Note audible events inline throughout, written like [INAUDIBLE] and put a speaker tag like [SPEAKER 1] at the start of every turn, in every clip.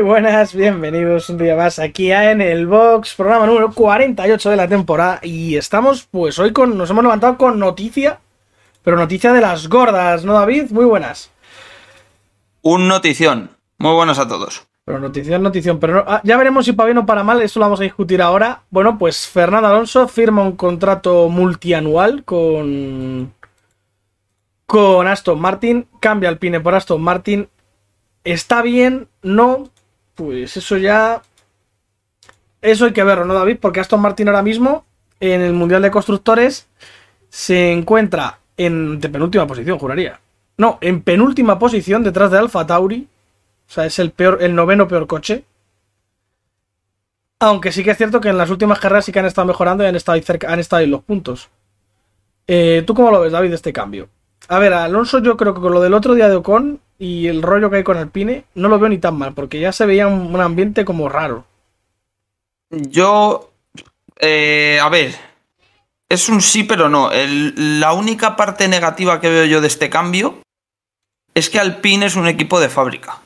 [SPEAKER 1] Muy buenas, bienvenidos un día más aquí a En el Box, programa número 48 de la temporada. Y estamos, pues hoy con, nos hemos levantado con noticia, pero noticia de las gordas, ¿no, David? Muy buenas.
[SPEAKER 2] Un notición. Muy buenas a todos.
[SPEAKER 1] Pero notición, notición. Pero no- ah, ya veremos si para bien o para mal, eso lo vamos a discutir ahora. Bueno, pues Fernando Alonso firma un contrato multianual con. con Aston Martin. Cambia el Pine por Aston Martin. ¿Está bien? No. Pues eso ya. Eso hay que verlo, ¿no, David? Porque Aston Martin ahora mismo, en el Mundial de Constructores, se encuentra en de penúltima posición, juraría. No, en penúltima posición detrás de Alfa Tauri. O sea, es el peor, el noveno peor coche. Aunque sí que es cierto que en las últimas carreras sí que han estado mejorando y han estado ahí cerca, han estado ahí los puntos. Eh, ¿Tú cómo lo ves, David, este cambio? A ver, Alonso yo creo que con lo del otro día de Ocon y el rollo que hay con Alpine, no lo veo ni tan mal, porque ya se veía un, ambiente como raro.
[SPEAKER 2] Yo. eh, a ver. Es un sí, pero no. La única parte negativa que veo yo de este cambio es que Alpine es un equipo de fábrica.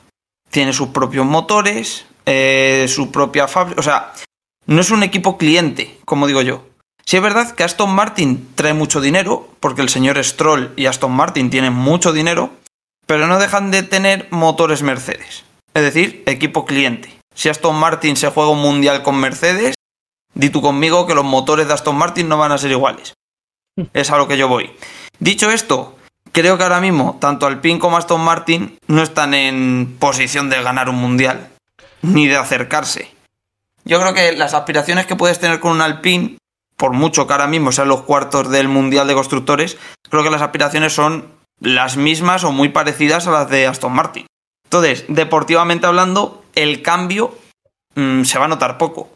[SPEAKER 2] Tiene sus propios motores, eh, su propia fábrica. O sea, no es un equipo cliente, como digo yo. Sí es verdad que Aston Martin trae mucho dinero, porque el señor Stroll y Aston Martin tienen mucho dinero, pero no dejan de tener motores Mercedes. Es decir, equipo cliente. Si Aston Martin se juega un mundial con Mercedes, di tú conmigo que los motores de Aston Martin no van a ser iguales. [LAUGHS] Es a lo que yo voy. Dicho esto, creo que ahora mismo tanto Alpine como Aston Martin no están en posición de ganar un mundial, ni de acercarse. Yo creo que las aspiraciones que puedes tener con un Alpine, por mucho que ahora mismo sean los cuartos del mundial de constructores, creo que las aspiraciones son las mismas o muy parecidas a las de Aston Martin. Entonces, deportivamente hablando, el cambio mm, se va a notar poco,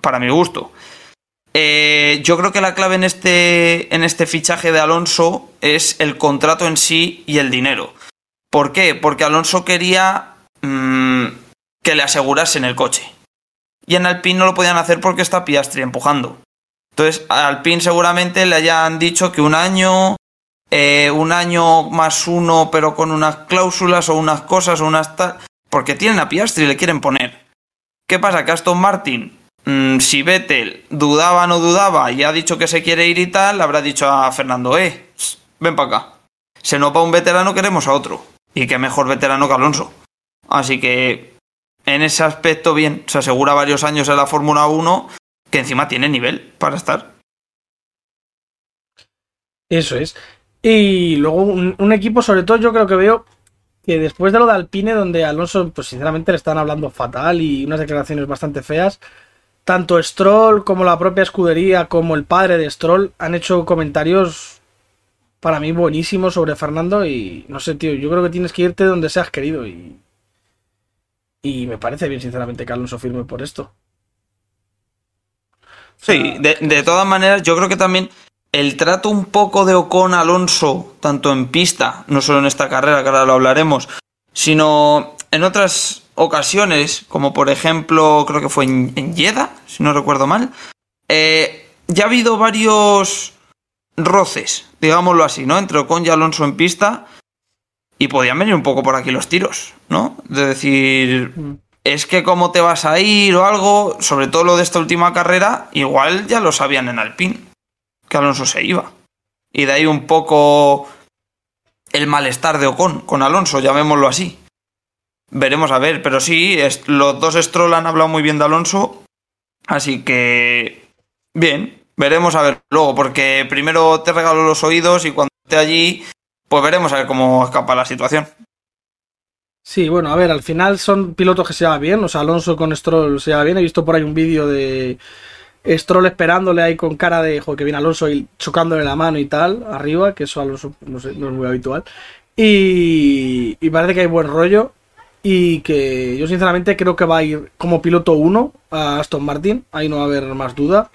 [SPEAKER 2] para mi gusto. Eh, yo creo que la clave en este, en este fichaje de Alonso es el contrato en sí y el dinero. ¿Por qué? Porque Alonso quería mm, que le asegurasen el coche. Y en Alpine no lo podían hacer porque está Piastri empujando. Entonces, Alpine seguramente le hayan dicho que un año, eh, un año más uno, pero con unas cláusulas o unas cosas o unas tal. Porque tienen a Piastri y le quieren poner. ¿Qué pasa? Que Aston Martin, mm, si Vettel dudaba o no dudaba y ha dicho que se quiere ir y tal, le habrá dicho a Fernando, eh, ven para acá. Se nos va un veterano, queremos a otro. Y qué mejor veterano que Alonso. Así que, en ese aspecto, bien, se asegura varios años en la Fórmula 1 que encima tiene nivel para estar.
[SPEAKER 1] Eso es. Y luego un, un equipo, sobre todo, yo creo que veo que después de lo de Alpine, donde Alonso, pues sinceramente le están hablando fatal y unas declaraciones bastante feas, tanto Stroll como la propia escudería, como el padre de Stroll, han hecho comentarios para mí buenísimos sobre Fernando y no sé, tío, yo creo que tienes que irte donde seas querido y... Y me parece bien, sinceramente, que Alonso firme por esto.
[SPEAKER 2] Sí, de, de todas maneras, yo creo que también el trato un poco de Ocon Alonso, tanto en pista, no solo en esta carrera, que ahora lo hablaremos, sino en otras ocasiones, como por ejemplo, creo que fue en, en Jeddah, si no recuerdo mal, eh, ya ha habido varios roces, digámoslo así, ¿no? Entre Ocon y Alonso en pista, y podían venir un poco por aquí los tiros, ¿no? De decir, es que cómo te vas a ir o algo, sobre todo lo de esta última carrera, igual ya lo sabían en Alpine, que Alonso se iba. Y de ahí un poco el malestar de Ocon con Alonso, llamémoslo así. Veremos a ver, pero sí, los dos Stroll han hablado muy bien de Alonso, así que bien, veremos a ver luego, porque primero te regalo los oídos y cuando esté allí, pues veremos a ver cómo escapa la situación.
[SPEAKER 1] Sí, bueno, a ver, al final son pilotos que se llevan bien. O sea, Alonso con Stroll se lleva bien. He visto por ahí un vídeo de Stroll esperándole ahí con cara de, joder, que viene Alonso y chocándole la mano y tal, arriba, que eso Alonso, no es muy habitual. Y, y parece que hay buen rollo. Y que yo sinceramente creo que va a ir como piloto 1 a Aston Martin. Ahí no va a haber más duda.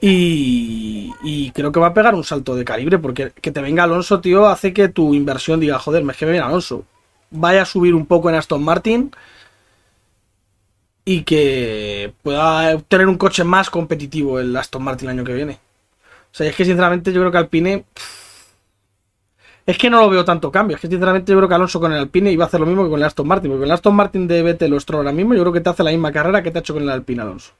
[SPEAKER 1] Y, y creo que va a pegar un salto de calibre. Porque que te venga Alonso, tío, hace que tu inversión diga, joder, es que me viene Alonso vaya a subir un poco en Aston Martin y que pueda tener un coche más competitivo el Aston Martin el año que viene. O sea, es que sinceramente yo creo que Alpine pff, Es que no lo veo tanto cambio. Es que sinceramente yo creo que Alonso con el Alpine iba a hacer lo mismo que con el Aston Martin. Porque con el Aston Martin de Vettel o Stroll ahora mismo, yo creo que te hace la misma carrera que te ha hecho con el Alpine Alonso.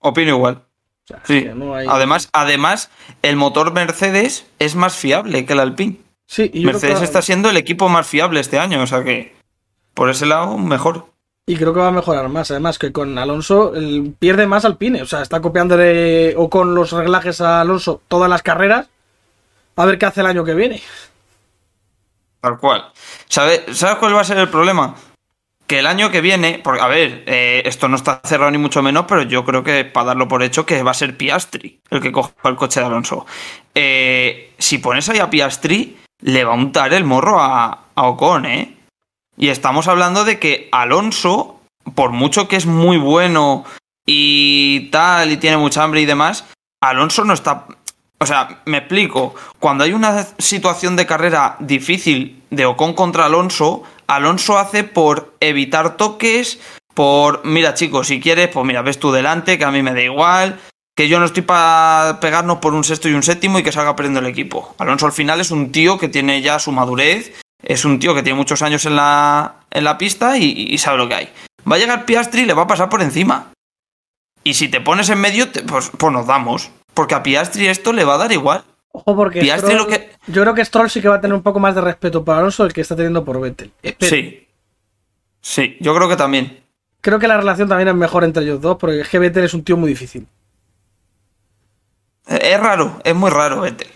[SPEAKER 2] Opino igual.
[SPEAKER 1] O sea, es
[SPEAKER 2] Sí.
[SPEAKER 1] que no hay-
[SPEAKER 2] Además, además, el motor Mercedes es más fiable que el Alpine.
[SPEAKER 1] Sí, y
[SPEAKER 2] Mercedes
[SPEAKER 1] que-
[SPEAKER 2] está siendo el equipo más fiable este año, o sea que por ese lado mejor.
[SPEAKER 1] Y creo que va a mejorar más. Además, que con Alonso pierde más Alpine. O sea, está copiándole o con los reglajes a Alonso todas las carreras. A ver qué hace el año que viene.
[SPEAKER 2] Tal cual. ¿Sabe- ¿Sabes cuál va a ser el problema? Que el año que viene, porque a ver, eh, esto no está cerrado ni mucho menos, pero yo creo que para darlo por hecho que va a ser Piastri el que coja el coche de Alonso. Eh, si pones ahí a Piastri, le va a untar el morro a, a Ocon, ¿eh? Y estamos hablando de que Alonso, por mucho que es muy bueno y tal, y tiene mucha hambre y demás, Alonso no está. O sea, me explico. Cuando hay una situación de carrera difícil de Ocon contra Alonso, Alonso hace por evitar toques, por. Mira, chicos, si quieres, pues mira, ves tú delante, que a mí me da igual. Que yo no estoy para pegarnos por un sexto y un séptimo y que salga perdiendo el equipo. Alonso al final es un tío que tiene ya su madurez, es un tío que tiene muchos años en la, en la pista y, y sabe lo que hay. Va a llegar Piastri y le va a pasar por encima. Y si te pones en medio, te- pues, pues nos damos. Porque a Piastri esto le va a dar igual.
[SPEAKER 1] Ojo, porque
[SPEAKER 2] Piastri
[SPEAKER 1] Stroll-
[SPEAKER 2] lo que-
[SPEAKER 1] yo creo que Stroll sí que va a tener un poco más de respeto por Alonso del que está teniendo por Vettel. Espero.
[SPEAKER 2] Sí. Sí, yo creo que también.
[SPEAKER 1] Creo que la relación también es mejor entre ellos dos, porque es que Vettel es un tío muy difícil.
[SPEAKER 2] Eh, Es raro, es muy raro, Vettel.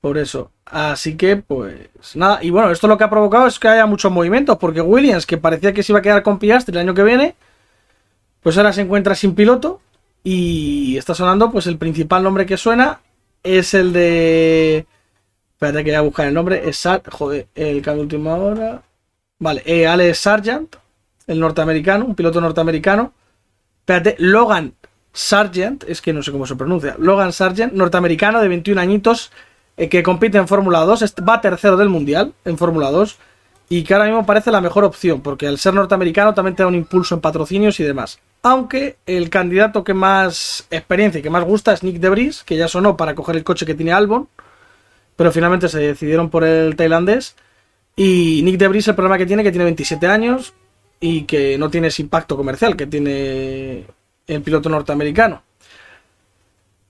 [SPEAKER 1] Por eso. Así que, pues nada. Y bueno, esto lo que ha provocado es que haya muchos movimientos, porque Williams, que parecía que se iba a quedar con Piastri el año que viene, pues ahora se encuentra sin piloto. Y está sonando, pues el principal nombre que suena es el de. Espérate que voy a buscar el nombre. Es Sar... Joder, el de última hora. Vale, eh, Alex Sargent, el norteamericano, un piloto norteamericano. Espérate, Logan Sargent, es que no sé cómo se pronuncia. Logan Sargent, norteamericano de 21 añitos, que compite en Fórmula 2, est- va tercero del mundial en Fórmula 2 y que ahora mismo parece la mejor opción, porque al ser norteamericano también te da un impulso en patrocinios y demás. Aunque el candidato que más experiencia y que más gusta es Nick Debris, que ya sonó para coger el coche que tiene Albon, pero finalmente se decidieron por el tailandés. Y Nick Debris el problema que tiene que tiene 27 años y que no tiene ese impacto comercial que tiene el piloto norteamericano.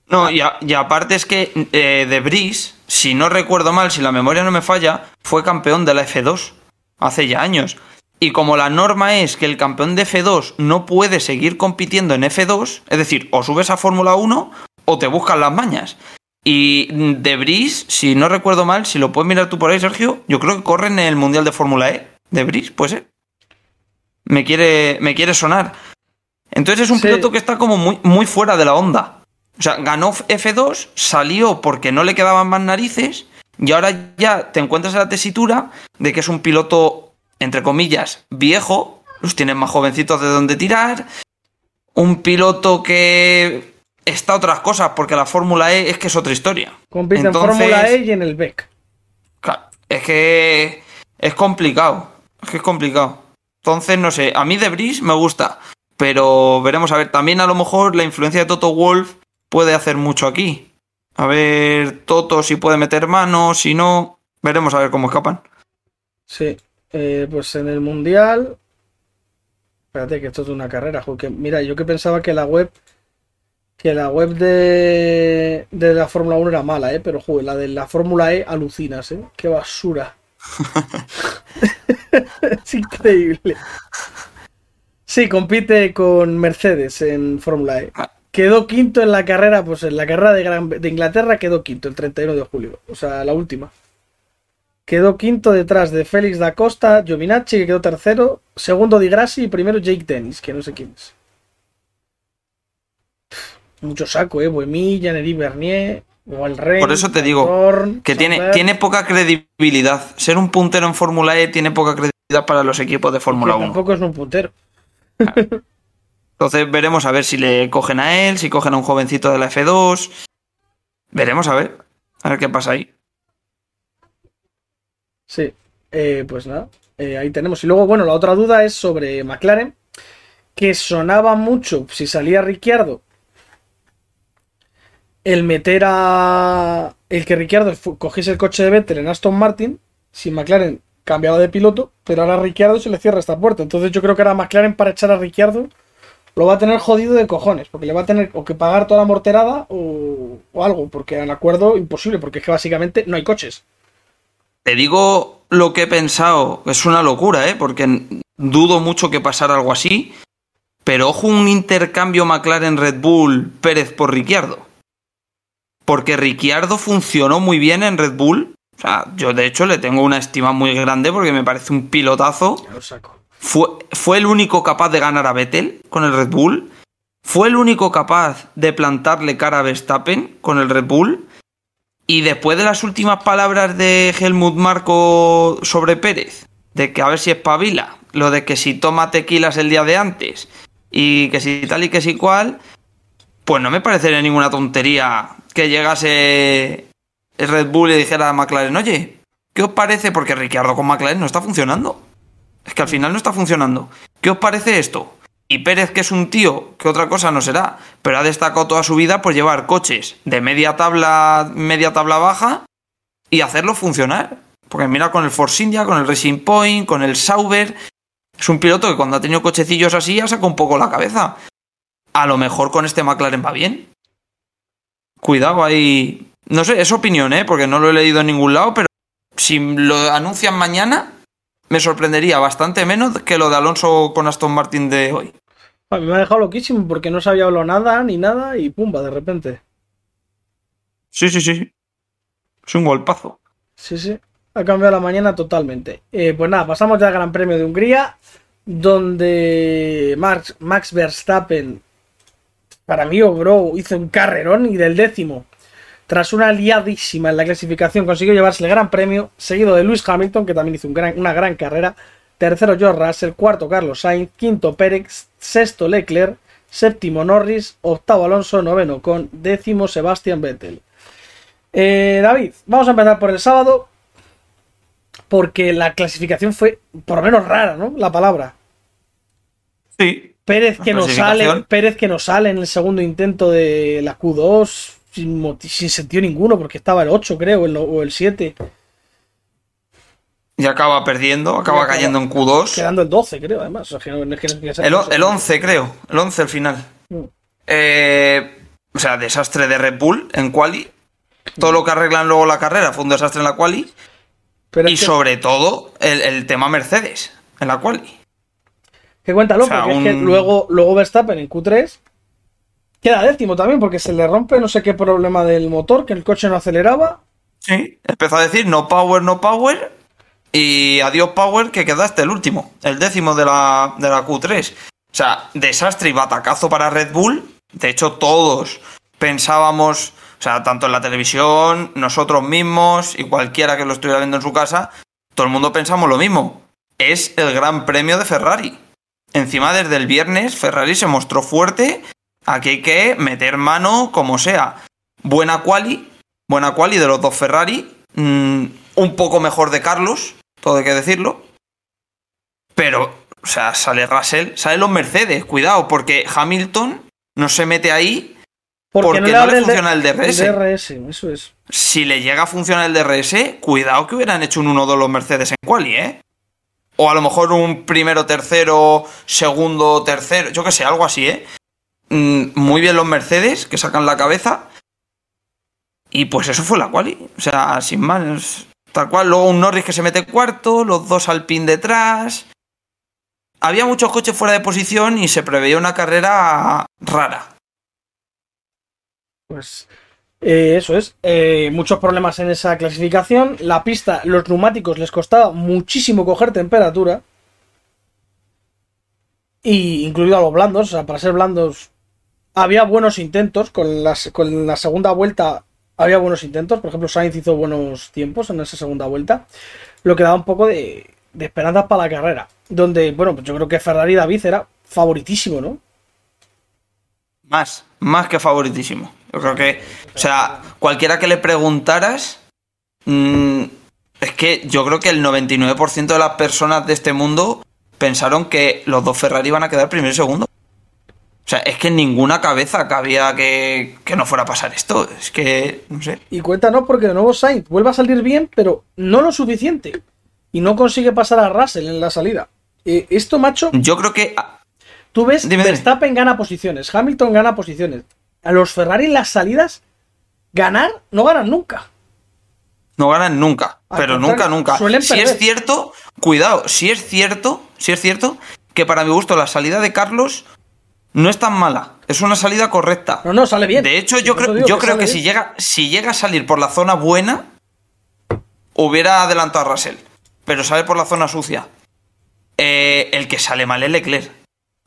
[SPEAKER 2] No, y, aparte es que eh, De Vries, si no recuerdo mal, si la memoria no me falla, fue campeón de la F2 hace ya años. Y como la norma es que el campeón de F2 no puede seguir compitiendo en F2, es decir, o subes a Fórmula 1 o te buscan las mañas. Y De Vries, si no recuerdo mal, si lo puedes mirar tú por ahí, Sergio, yo creo que corre en el Mundial de Fórmula E. De Vries, puede ser. Me quiere, me quiere sonar. Entonces es un
[SPEAKER 1] Sí.
[SPEAKER 2] piloto que está como muy, muy fuera de la onda. O sea, ganó F2, salió porque no le quedaban más narices y ahora ya te encuentras en la tesitura de que es un piloto, entre comillas, viejo, los tienen más jovencitos de donde tirar, un piloto que está otras cosas porque la Fórmula E es que es otra historia.
[SPEAKER 1] Compite
[SPEAKER 2] Entonces-
[SPEAKER 1] en Fórmula E y en el BEC.
[SPEAKER 2] Claro, es que es complicado. Es que es complicado. Entonces, no sé, a mí de Bris me gusta. Pero veremos a ver. También a lo mejor la influencia de Toto Wolf puede hacer mucho aquí. A ver, Toto si puede meter mano, si no. Veremos a ver cómo escapan.
[SPEAKER 1] Sí, eh, pues en el Mundial. Espérate, que esto es una carrera. jo, que- mira, yo que pensaba que la web. Que la web de, de la Fórmula 1 era mala, ¿eh? Pero, joder, la de la Fórmula E alucinas, ¿eh? Qué basura. [LAUGHS] [LAUGHS] es increíble. Sí, compite con Mercedes en Fórmula E. Quedó quinto en la carrera, pues en la carrera de, Gran- de Inglaterra quedó quinto el 31 de julio. O sea, la última. Quedó quinto detrás de Félix da Costa, Giovinacci, que quedó tercero, segundo Di Grassi y primero Jake Dennis, que no sé quién es. Mucho saco, eh. Buemi, Janery Bernier, el Rey.
[SPEAKER 2] Por eso te digo, Que tiene, tiene poca credibilidad. Ser un puntero en Fórmula E tiene poca credibilidad para los equipos de Fórmula 1.
[SPEAKER 1] Tampoco es un puntero. [LAUGHS]
[SPEAKER 2] Entonces veremos a ver si le cogen a él, si cogen a un jovencito de la F2. Veremos a ver. A ver qué pasa ahí.
[SPEAKER 1] Sí, eh, pues nada, eh, ahí tenemos. Y luego, bueno, la otra duda es sobre McLaren, que sonaba mucho si salía Ricciardo el meter a, el que Ricciardo cogiese el coche de Vettel en Aston Martin, si McLaren cambiaba de piloto, pero ahora Ricciardo se le cierra esta puerta. Entonces yo creo que ahora McLaren para echar a Ricciardo lo va a tener jodido de cojones, porque le va a tener o que pagar toda la morterada o, o algo, porque en acuerdo imposible, porque es que básicamente no hay coches.
[SPEAKER 2] Te digo lo que he pensado, es una locura, ¿eh? Porque dudo mucho que pasara algo así. Pero ojo un intercambio McLaren-Red Bull Pérez por Ricciardo. Porque Ricciardo funcionó muy bien en Red Bull. O sea, yo de hecho le tengo una estima muy grande porque me parece un pilotazo.
[SPEAKER 1] Ya lo saco.
[SPEAKER 2] Fue, el único capaz de ganar a Vettel con el Red Bull. Fue el único capaz de plantarle cara a Verstappen con el Red Bull. Y después de las últimas palabras de Helmut Marco sobre Pérez, de que a ver si espabila, lo de que si toma tequilas el día de antes, y que si tal y que si cual, pues no me parecería ninguna tontería que llegase el Red Bull y dijera a McLaren, oye, ¿qué os parece? Porque Ricciardo con McLaren no está funcionando. Es que al final no está funcionando. ¿Qué os parece esto? Y Pérez, que es un tío, que otra cosa no será, pero ha destacado toda su vida por llevar coches de media tabla, media tabla baja y hacerlo funcionar. Porque mira con el Force India, con el Racing Point, con el Sauber. Es un piloto que cuando ha tenido cochecillos así ha sacado un poco la cabeza. A lo mejor con este McLaren va bien. Cuidado ahí. No sé, es opinión, ¿eh? Porque no lo he leído en ningún lado, pero si lo anuncian mañana, me sorprendería bastante menos que lo de Alonso con Aston Martin de hoy.
[SPEAKER 1] A mí me ha dejado loquísimo porque no se había hablado nada ni nada y pumba, de repente.
[SPEAKER 2] Sí, sí, sí. sí. Es un golpazo.
[SPEAKER 1] Sí, sí. Ha cambiado la mañana totalmente. Eh, pues nada, pasamos ya al Gran Premio de Hungría, donde Max, Max Verstappen, para mí, bro, hizo un carrerón y del décimo, tras una liadísima en la clasificación, consiguió llevarse el Gran Premio, seguido de Lewis Hamilton, que también hizo un gran- una gran carrera. Tercero, George Russell. Cuarto, Carlos Sainz. Quinto, Pérez. Sexto, Leclerc. Séptimo, Norris. Octavo, Alonso. Noveno, con décimo, Sebastian Vettel. Eh, David, vamos a empezar por el sábado. Porque la clasificación fue, por lo menos, rara, ¿no? La palabra.
[SPEAKER 2] Sí.
[SPEAKER 1] Pérez que nos sale, Pérez que nos sale en el segundo intento de la Q2 sin, sin sentido ninguno, porque estaba el 8, creo, el o el 7,
[SPEAKER 2] Y acaba perdiendo, acaba
[SPEAKER 1] acaba
[SPEAKER 2] cayendo en Q2.
[SPEAKER 1] quedando el 12, creo, además. O sea, que no- es que no- que-
[SPEAKER 2] El, el 11, creo. El 11 al final.
[SPEAKER 1] Mm.
[SPEAKER 2] Eh, o sea, desastre de Red Bull en quali. Todo lo que arreglan luego la carrera fue un desastre en la quali.
[SPEAKER 1] Pero
[SPEAKER 2] Y
[SPEAKER 1] es que,
[SPEAKER 2] sobre todo el, el tema Mercedes en la quali.
[SPEAKER 1] que cuéntalo,
[SPEAKER 2] o sea,
[SPEAKER 1] porque es que
[SPEAKER 2] un-
[SPEAKER 1] luego, luego Verstappen en Q3 queda décimo también, porque se le rompe no sé qué problema del motor, que el coche no aceleraba.
[SPEAKER 2] Sí. Empezó a decir no power, no power. Y adiós power que quedaste el último. El décimo de la, de la Q3. O sea, desastre y batacazo para Red Bull. De hecho, todos pensábamos, o sea, tanto en la televisión, nosotros mismos y cualquiera que lo estuviera viendo en su casa, todo el mundo pensamos lo mismo. Es el gran premio de Ferrari. Encima, desde el viernes, Ferrari se mostró fuerte. Aquí hay que meter mano como sea. Buena quali, buena quali de los dos Ferrari. mm, un poco mejor de Carlos, todo hay que decirlo. Pero, o sea, sale Russell, salen los Mercedes, cuidado, porque Hamilton no se mete ahí Porque no le funciona el DRS.
[SPEAKER 1] El DRS, eso es.
[SPEAKER 2] si le llega a funcionar el DRS, cuidado que hubieran hecho un 1-2 los Mercedes en quali, ¿eh? O a lo mejor un primero, tercero, segundo, tercero, yo que sé, algo así, ¿eh? Mm, Muy bien los Mercedes, que sacan la cabeza. Y pues eso fue la quali. O sea, sin más. Tal cual, luego un Norris que se mete cuarto, los dos al pin detrás. Había muchos coches fuera de posición y se preveía una carrera rara.
[SPEAKER 1] Pues eh, eso es. Eh, muchos problemas en esa clasificación. La pista, los neumáticos les costaba muchísimo coger temperatura. Y incluido a los blandos. O sea, para ser blandos había buenos intentos. Con, las, con la segunda vuelta había buenos intentos. Por ejemplo, Sainz hizo buenos tiempos en esa segunda vuelta. Lo que daba un poco de, de esperanza para la carrera. Donde, bueno, pues yo creo que Ferrari David era favoritísimo, ¿no?
[SPEAKER 2] Más, más que favoritísimo. Yo creo que, o sea, cualquiera que le preguntaras, mm, es que yo creo que el 99% de las personas de este mundo pensaron que los dos Ferrari iban a quedar primero y segundo. O sea, es que en ninguna cabeza cabía que, que no fuera a pasar esto. Es que, no sé.
[SPEAKER 1] Y cuéntanos porque de nuevo Sainz vuelve a salir bien, pero no lo suficiente. Y no consigue pasar a Russell en la salida. Eh, esto, macho,
[SPEAKER 2] Yo creo que.
[SPEAKER 1] tú ves,
[SPEAKER 2] Dime.
[SPEAKER 1] Verstappen gana posiciones, Hamilton gana posiciones. A los Ferrari en las salidas, ganar, no ganan nunca.
[SPEAKER 2] No ganan nunca,
[SPEAKER 1] Al
[SPEAKER 2] pero nunca, nunca.
[SPEAKER 1] suelen
[SPEAKER 2] Si
[SPEAKER 1] perder.
[SPEAKER 2] es cierto, cuidado, si es cierto, si es cierto que para mi gusto la salida de Carlos no es tan mala, es una salida correcta.
[SPEAKER 1] No, no, sale bien.
[SPEAKER 2] De hecho, yo creo, yo creo
[SPEAKER 1] sale
[SPEAKER 2] que si llega, si llega a salir por la zona buena, hubiera adelantado a Russell. Pero sale por la zona sucia. Eh, el que sale mal es Leclerc.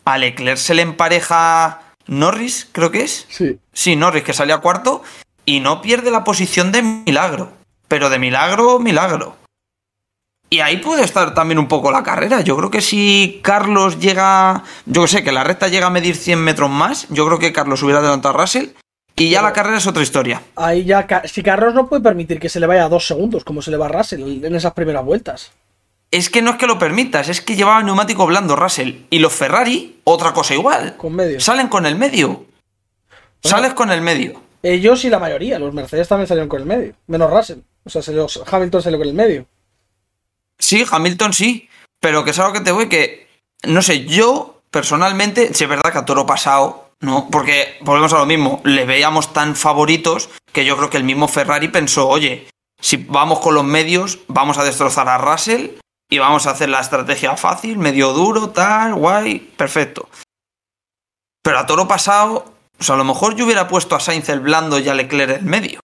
[SPEAKER 2] A Leclerc se le empareja Norris, creo que es.
[SPEAKER 1] Sí.
[SPEAKER 2] Sí, Norris, que salía cuarto y no pierde la posición de milagro. Pero de milagro, milagro. Y ahí puede estar también un poco la carrera. Yo creo que si Carlos llega. Yo que sé, que la recta llega a medir 100 metros más, yo creo que Carlos hubiera adelantado a Russell. Y ya
[SPEAKER 1] Pero-
[SPEAKER 2] la carrera es otra historia.
[SPEAKER 1] Ahí ya, si Carlos no puede permitir que se le vaya a dos segundos, como se le va a Russell en esas primeras vueltas.
[SPEAKER 2] Es que no es que lo permitas, es que llevaba neumático blando Russell. Y los Ferrari, otra cosa igual.
[SPEAKER 1] Con medio.
[SPEAKER 2] Salen con el medio. Sales con el medio.
[SPEAKER 1] Ellos y la mayoría, los Mercedes también salieron con el medio, menos Russell. O sea, salió- Hamilton salió con el medio.
[SPEAKER 2] Sí, Hamilton sí, pero que es algo que te voy que, no sé, yo personalmente, si es verdad que a toro pasado, no, porque volvemos a lo mismo, le veíamos tan favoritos que yo creo que el mismo Ferrari pensó, oye, si vamos con los medios, vamos a destrozar a Russell y vamos a hacer la estrategia fácil, medio duro, tal, guay, perfecto. Pero a toro pasado, o sea, a lo mejor yo hubiera puesto a Sainz el blando y a Leclerc el medio.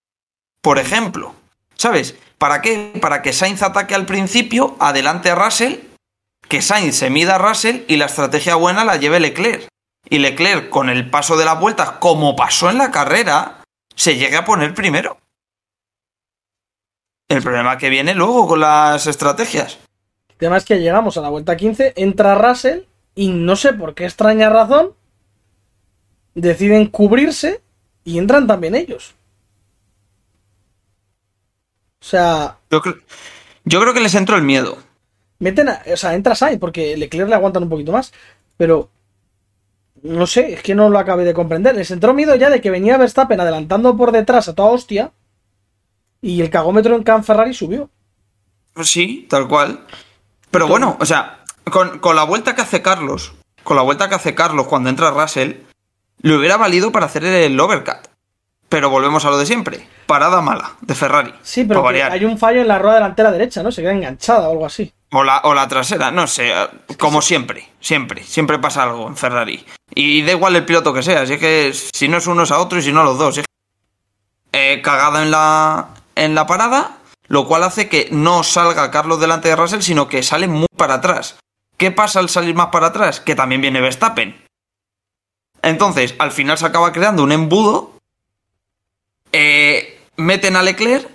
[SPEAKER 2] Por ejemplo, ¿sabes? ¿Para qué? Para que Sainz ataque al principio, adelante a Russell, que Sainz se mida a Russell y la estrategia buena la lleve Leclerc. Y Leclerc, con el paso de las vueltas, como pasó en la carrera, se llegue a poner primero. El problema que viene luego con las estrategias.
[SPEAKER 1] El tema es que llegamos a la vuelta 15, entra Russell y no sé por qué extraña razón deciden cubrirse y entran también ellos. O sea,
[SPEAKER 2] Yo, cre- yo creo que les entró el miedo.
[SPEAKER 1] meten a, o sea, entra Sainz porque Leclerc le aguantan un poquito más, pero no sé, es que no lo acabé de comprender. Les entró miedo ya de que venía Verstappen adelantando por detrás a toda hostia y el cagómetro en Can Ferrari subió.
[SPEAKER 2] Pues sí, tal cual. Pero bueno, o sea, con, con la vuelta que hace Carlos, con la vuelta que hace Carlos cuando entra Russell, le hubiera valido para hacer el overcut. Pero volvemos a lo de siempre. Parada mala de Ferrari.
[SPEAKER 1] Sí, pero hay un fallo en la rueda delantera derecha, ¿no? Se queda enganchada o algo así.
[SPEAKER 2] O la, o la trasera, no sé, como siempre, siempre, siempre pasa algo en Ferrari. Y da igual el piloto que sea, si es que si no es uno es a otro y si no a los dos. es que- Eh, cagada en la, en la parada, lo cual hace que no salga Carlos delante de Russell, sino que sale muy para atrás. ¿Qué pasa al salir más para atrás? Que también viene Verstappen. Entonces, al final se acaba creando un embudo. Eh, meten a Leclerc.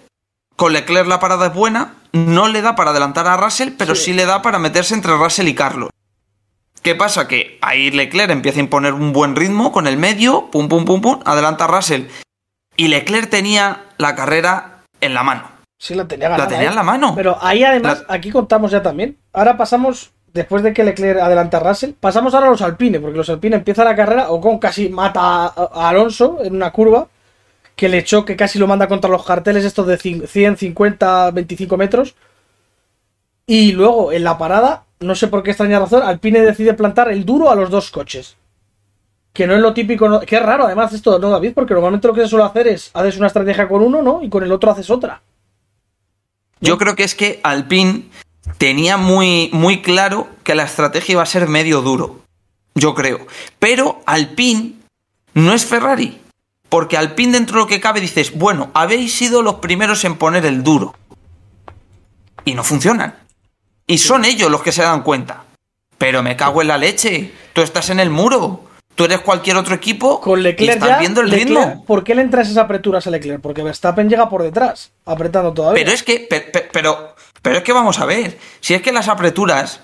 [SPEAKER 2] Con Leclerc la parada es buena. No le da para adelantar a Russell, pero sí.
[SPEAKER 1] Sí.
[SPEAKER 2] le da para meterse entre Russell y Carlos. ¿Qué pasa? Que ahí Leclerc empieza a imponer un buen ritmo con el medio. Pum, pum, pum, pum. Adelanta a Russell. Y Leclerc tenía la carrera en la mano.
[SPEAKER 1] Sí, la tenía ganada.
[SPEAKER 2] La tenía
[SPEAKER 1] ¿eh?
[SPEAKER 2] en la mano.
[SPEAKER 1] Pero ahí además, aquí contamos ya también. Ahora pasamos, después de que Leclerc adelanta a Russell, pasamos ahora a los Alpine, porque los Alpine empieza la carrera, Ocon casi mata a Alonso en una curva, que le echó, que casi lo manda contra los carteles estos de cin- 100, 50, 25 metros. Y luego en la parada, no sé por qué extraña razón, Alpine decide plantar el duro a los dos coches. Que no es lo típico, que es raro además esto, ¿no, David? Porque normalmente lo que se suele hacer es, haces una estrategia con uno, ¿no? Y con el otro haces otra.
[SPEAKER 2] Yo creo que es que Alpine tenía muy, muy claro que la estrategia iba a ser medio duro. Yo creo. Pero Alpine no es Ferrari. Porque Alpine dentro de lo que cabe dices, bueno, habéis sido los primeros en poner el duro. Y no funcionan. Y son ellos los que se dan cuenta. Pero me cago en la leche. Tú estás en el muro. Tú eres cualquier otro equipo
[SPEAKER 1] Con
[SPEAKER 2] y
[SPEAKER 1] Leclerc
[SPEAKER 2] estás
[SPEAKER 1] ya,
[SPEAKER 2] viendo el
[SPEAKER 1] Leclerc,
[SPEAKER 2] ritmo.
[SPEAKER 1] ¿Por qué le entran esas apreturas a Leclerc? Porque Verstappen llega por detrás, apretando todavía.
[SPEAKER 2] Pero es que, pe- pe- pero, pero es que vamos a ver. Si es que las apreturas,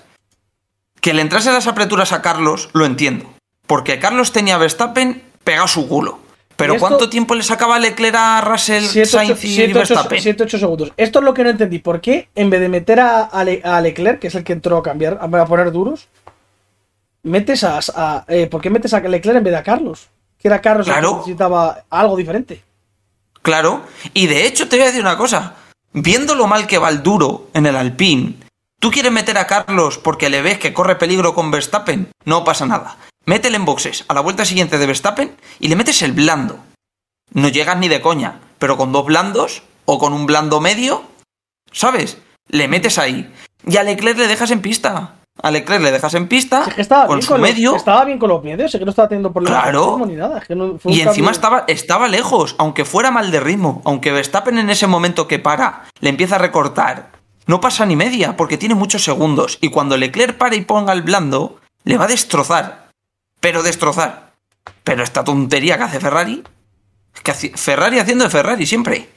[SPEAKER 2] que le entrasen las apreturas a Carlos, lo entiendo. Porque Carlos tenía a Verstappen pegado su culo. Pero
[SPEAKER 1] esto-
[SPEAKER 2] ¿cuánto tiempo le sacaba Leclerc a Russell,
[SPEAKER 1] 7,
[SPEAKER 2] Sainz y Verstappen?
[SPEAKER 1] 8 segundos. Esto es lo que no entendí. ¿Por qué en vez de meter a, a Le- a Leclerc, que es el que entró a cambiar, a a poner duros, metes a. a- eh, ¿Por qué metes a Leclerc en vez de a Carlos? Que era Carlos el que
[SPEAKER 2] Claro.
[SPEAKER 1] necesitaba algo diferente.
[SPEAKER 2] Claro, y de hecho te voy a decir una cosa. Viendo lo mal que va el duro en el Alpine, ¿tú quieres meter a Carlos porque le ves que corre peligro con Verstappen? No pasa nada. Métele en boxes a la vuelta siguiente de Verstappen y le metes el blando. No llegas ni de coña, pero con dos blandos o con un blando medio, ¿sabes? Le metes ahí. Y a Leclerc le dejas en pista. A Leclerc le dejas en pista
[SPEAKER 1] es que estaba
[SPEAKER 2] con
[SPEAKER 1] bien
[SPEAKER 2] su
[SPEAKER 1] con,
[SPEAKER 2] medio.
[SPEAKER 1] los, estaba bien con los medios, es que no estaba teniendo problemas
[SPEAKER 2] Claro.
[SPEAKER 1] con ritmo ni nada. es que no- fue un
[SPEAKER 2] Y encima
[SPEAKER 1] cambio-
[SPEAKER 2] estaba, estaba lejos, aunque fuera mal de ritmo, aunque Verstappen en ese momento que para le empieza a recortar, no pasa ni media, porque tiene muchos segundos, y cuando Leclerc para y ponga el blando, le va a destrozar, pero destrozar. Pero esta tontería que hace Ferrari, es que haci- Ferrari haciendo de Ferrari siempre.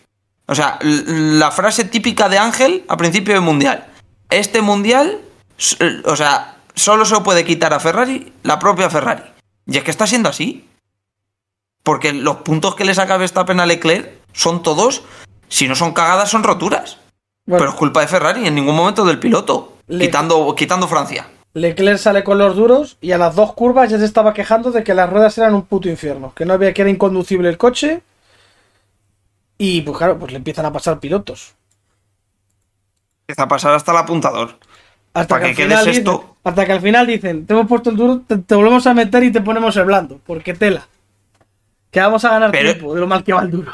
[SPEAKER 2] O sea, la frase típica de Ángel a principio del Mundial. Este Mundial, s- o sea, solo se lo puede quitar a Ferrari la propia Ferrari. Y es que está siendo así. Porque los puntos que le saca Verstappen a Leclerc son todos, si no son cagadas, son roturas.
[SPEAKER 1] Bueno,
[SPEAKER 2] Pero es culpa de Ferrari, en ningún momento del piloto.
[SPEAKER 1] Le-
[SPEAKER 2] Quitando, quitando Francia.
[SPEAKER 1] Leclerc sale con los duros y a las dos curvas ya se estaba quejando de que las ruedas eran un puto infierno, que no había que era inconducible el coche. Y pues claro, pues le empiezan a pasar pilotos.
[SPEAKER 2] Empieza a pasar hasta el apuntador.
[SPEAKER 1] Hasta
[SPEAKER 2] ¿Para
[SPEAKER 1] que, al final
[SPEAKER 2] quedes
[SPEAKER 1] dicen,
[SPEAKER 2] esto?
[SPEAKER 1] hasta que al final dicen, te hemos puesto el duro, te, te volvemos a meter y te ponemos el blando, porque tela. Que vamos a ganar
[SPEAKER 2] Pero-
[SPEAKER 1] tiempo de lo mal que va el duro.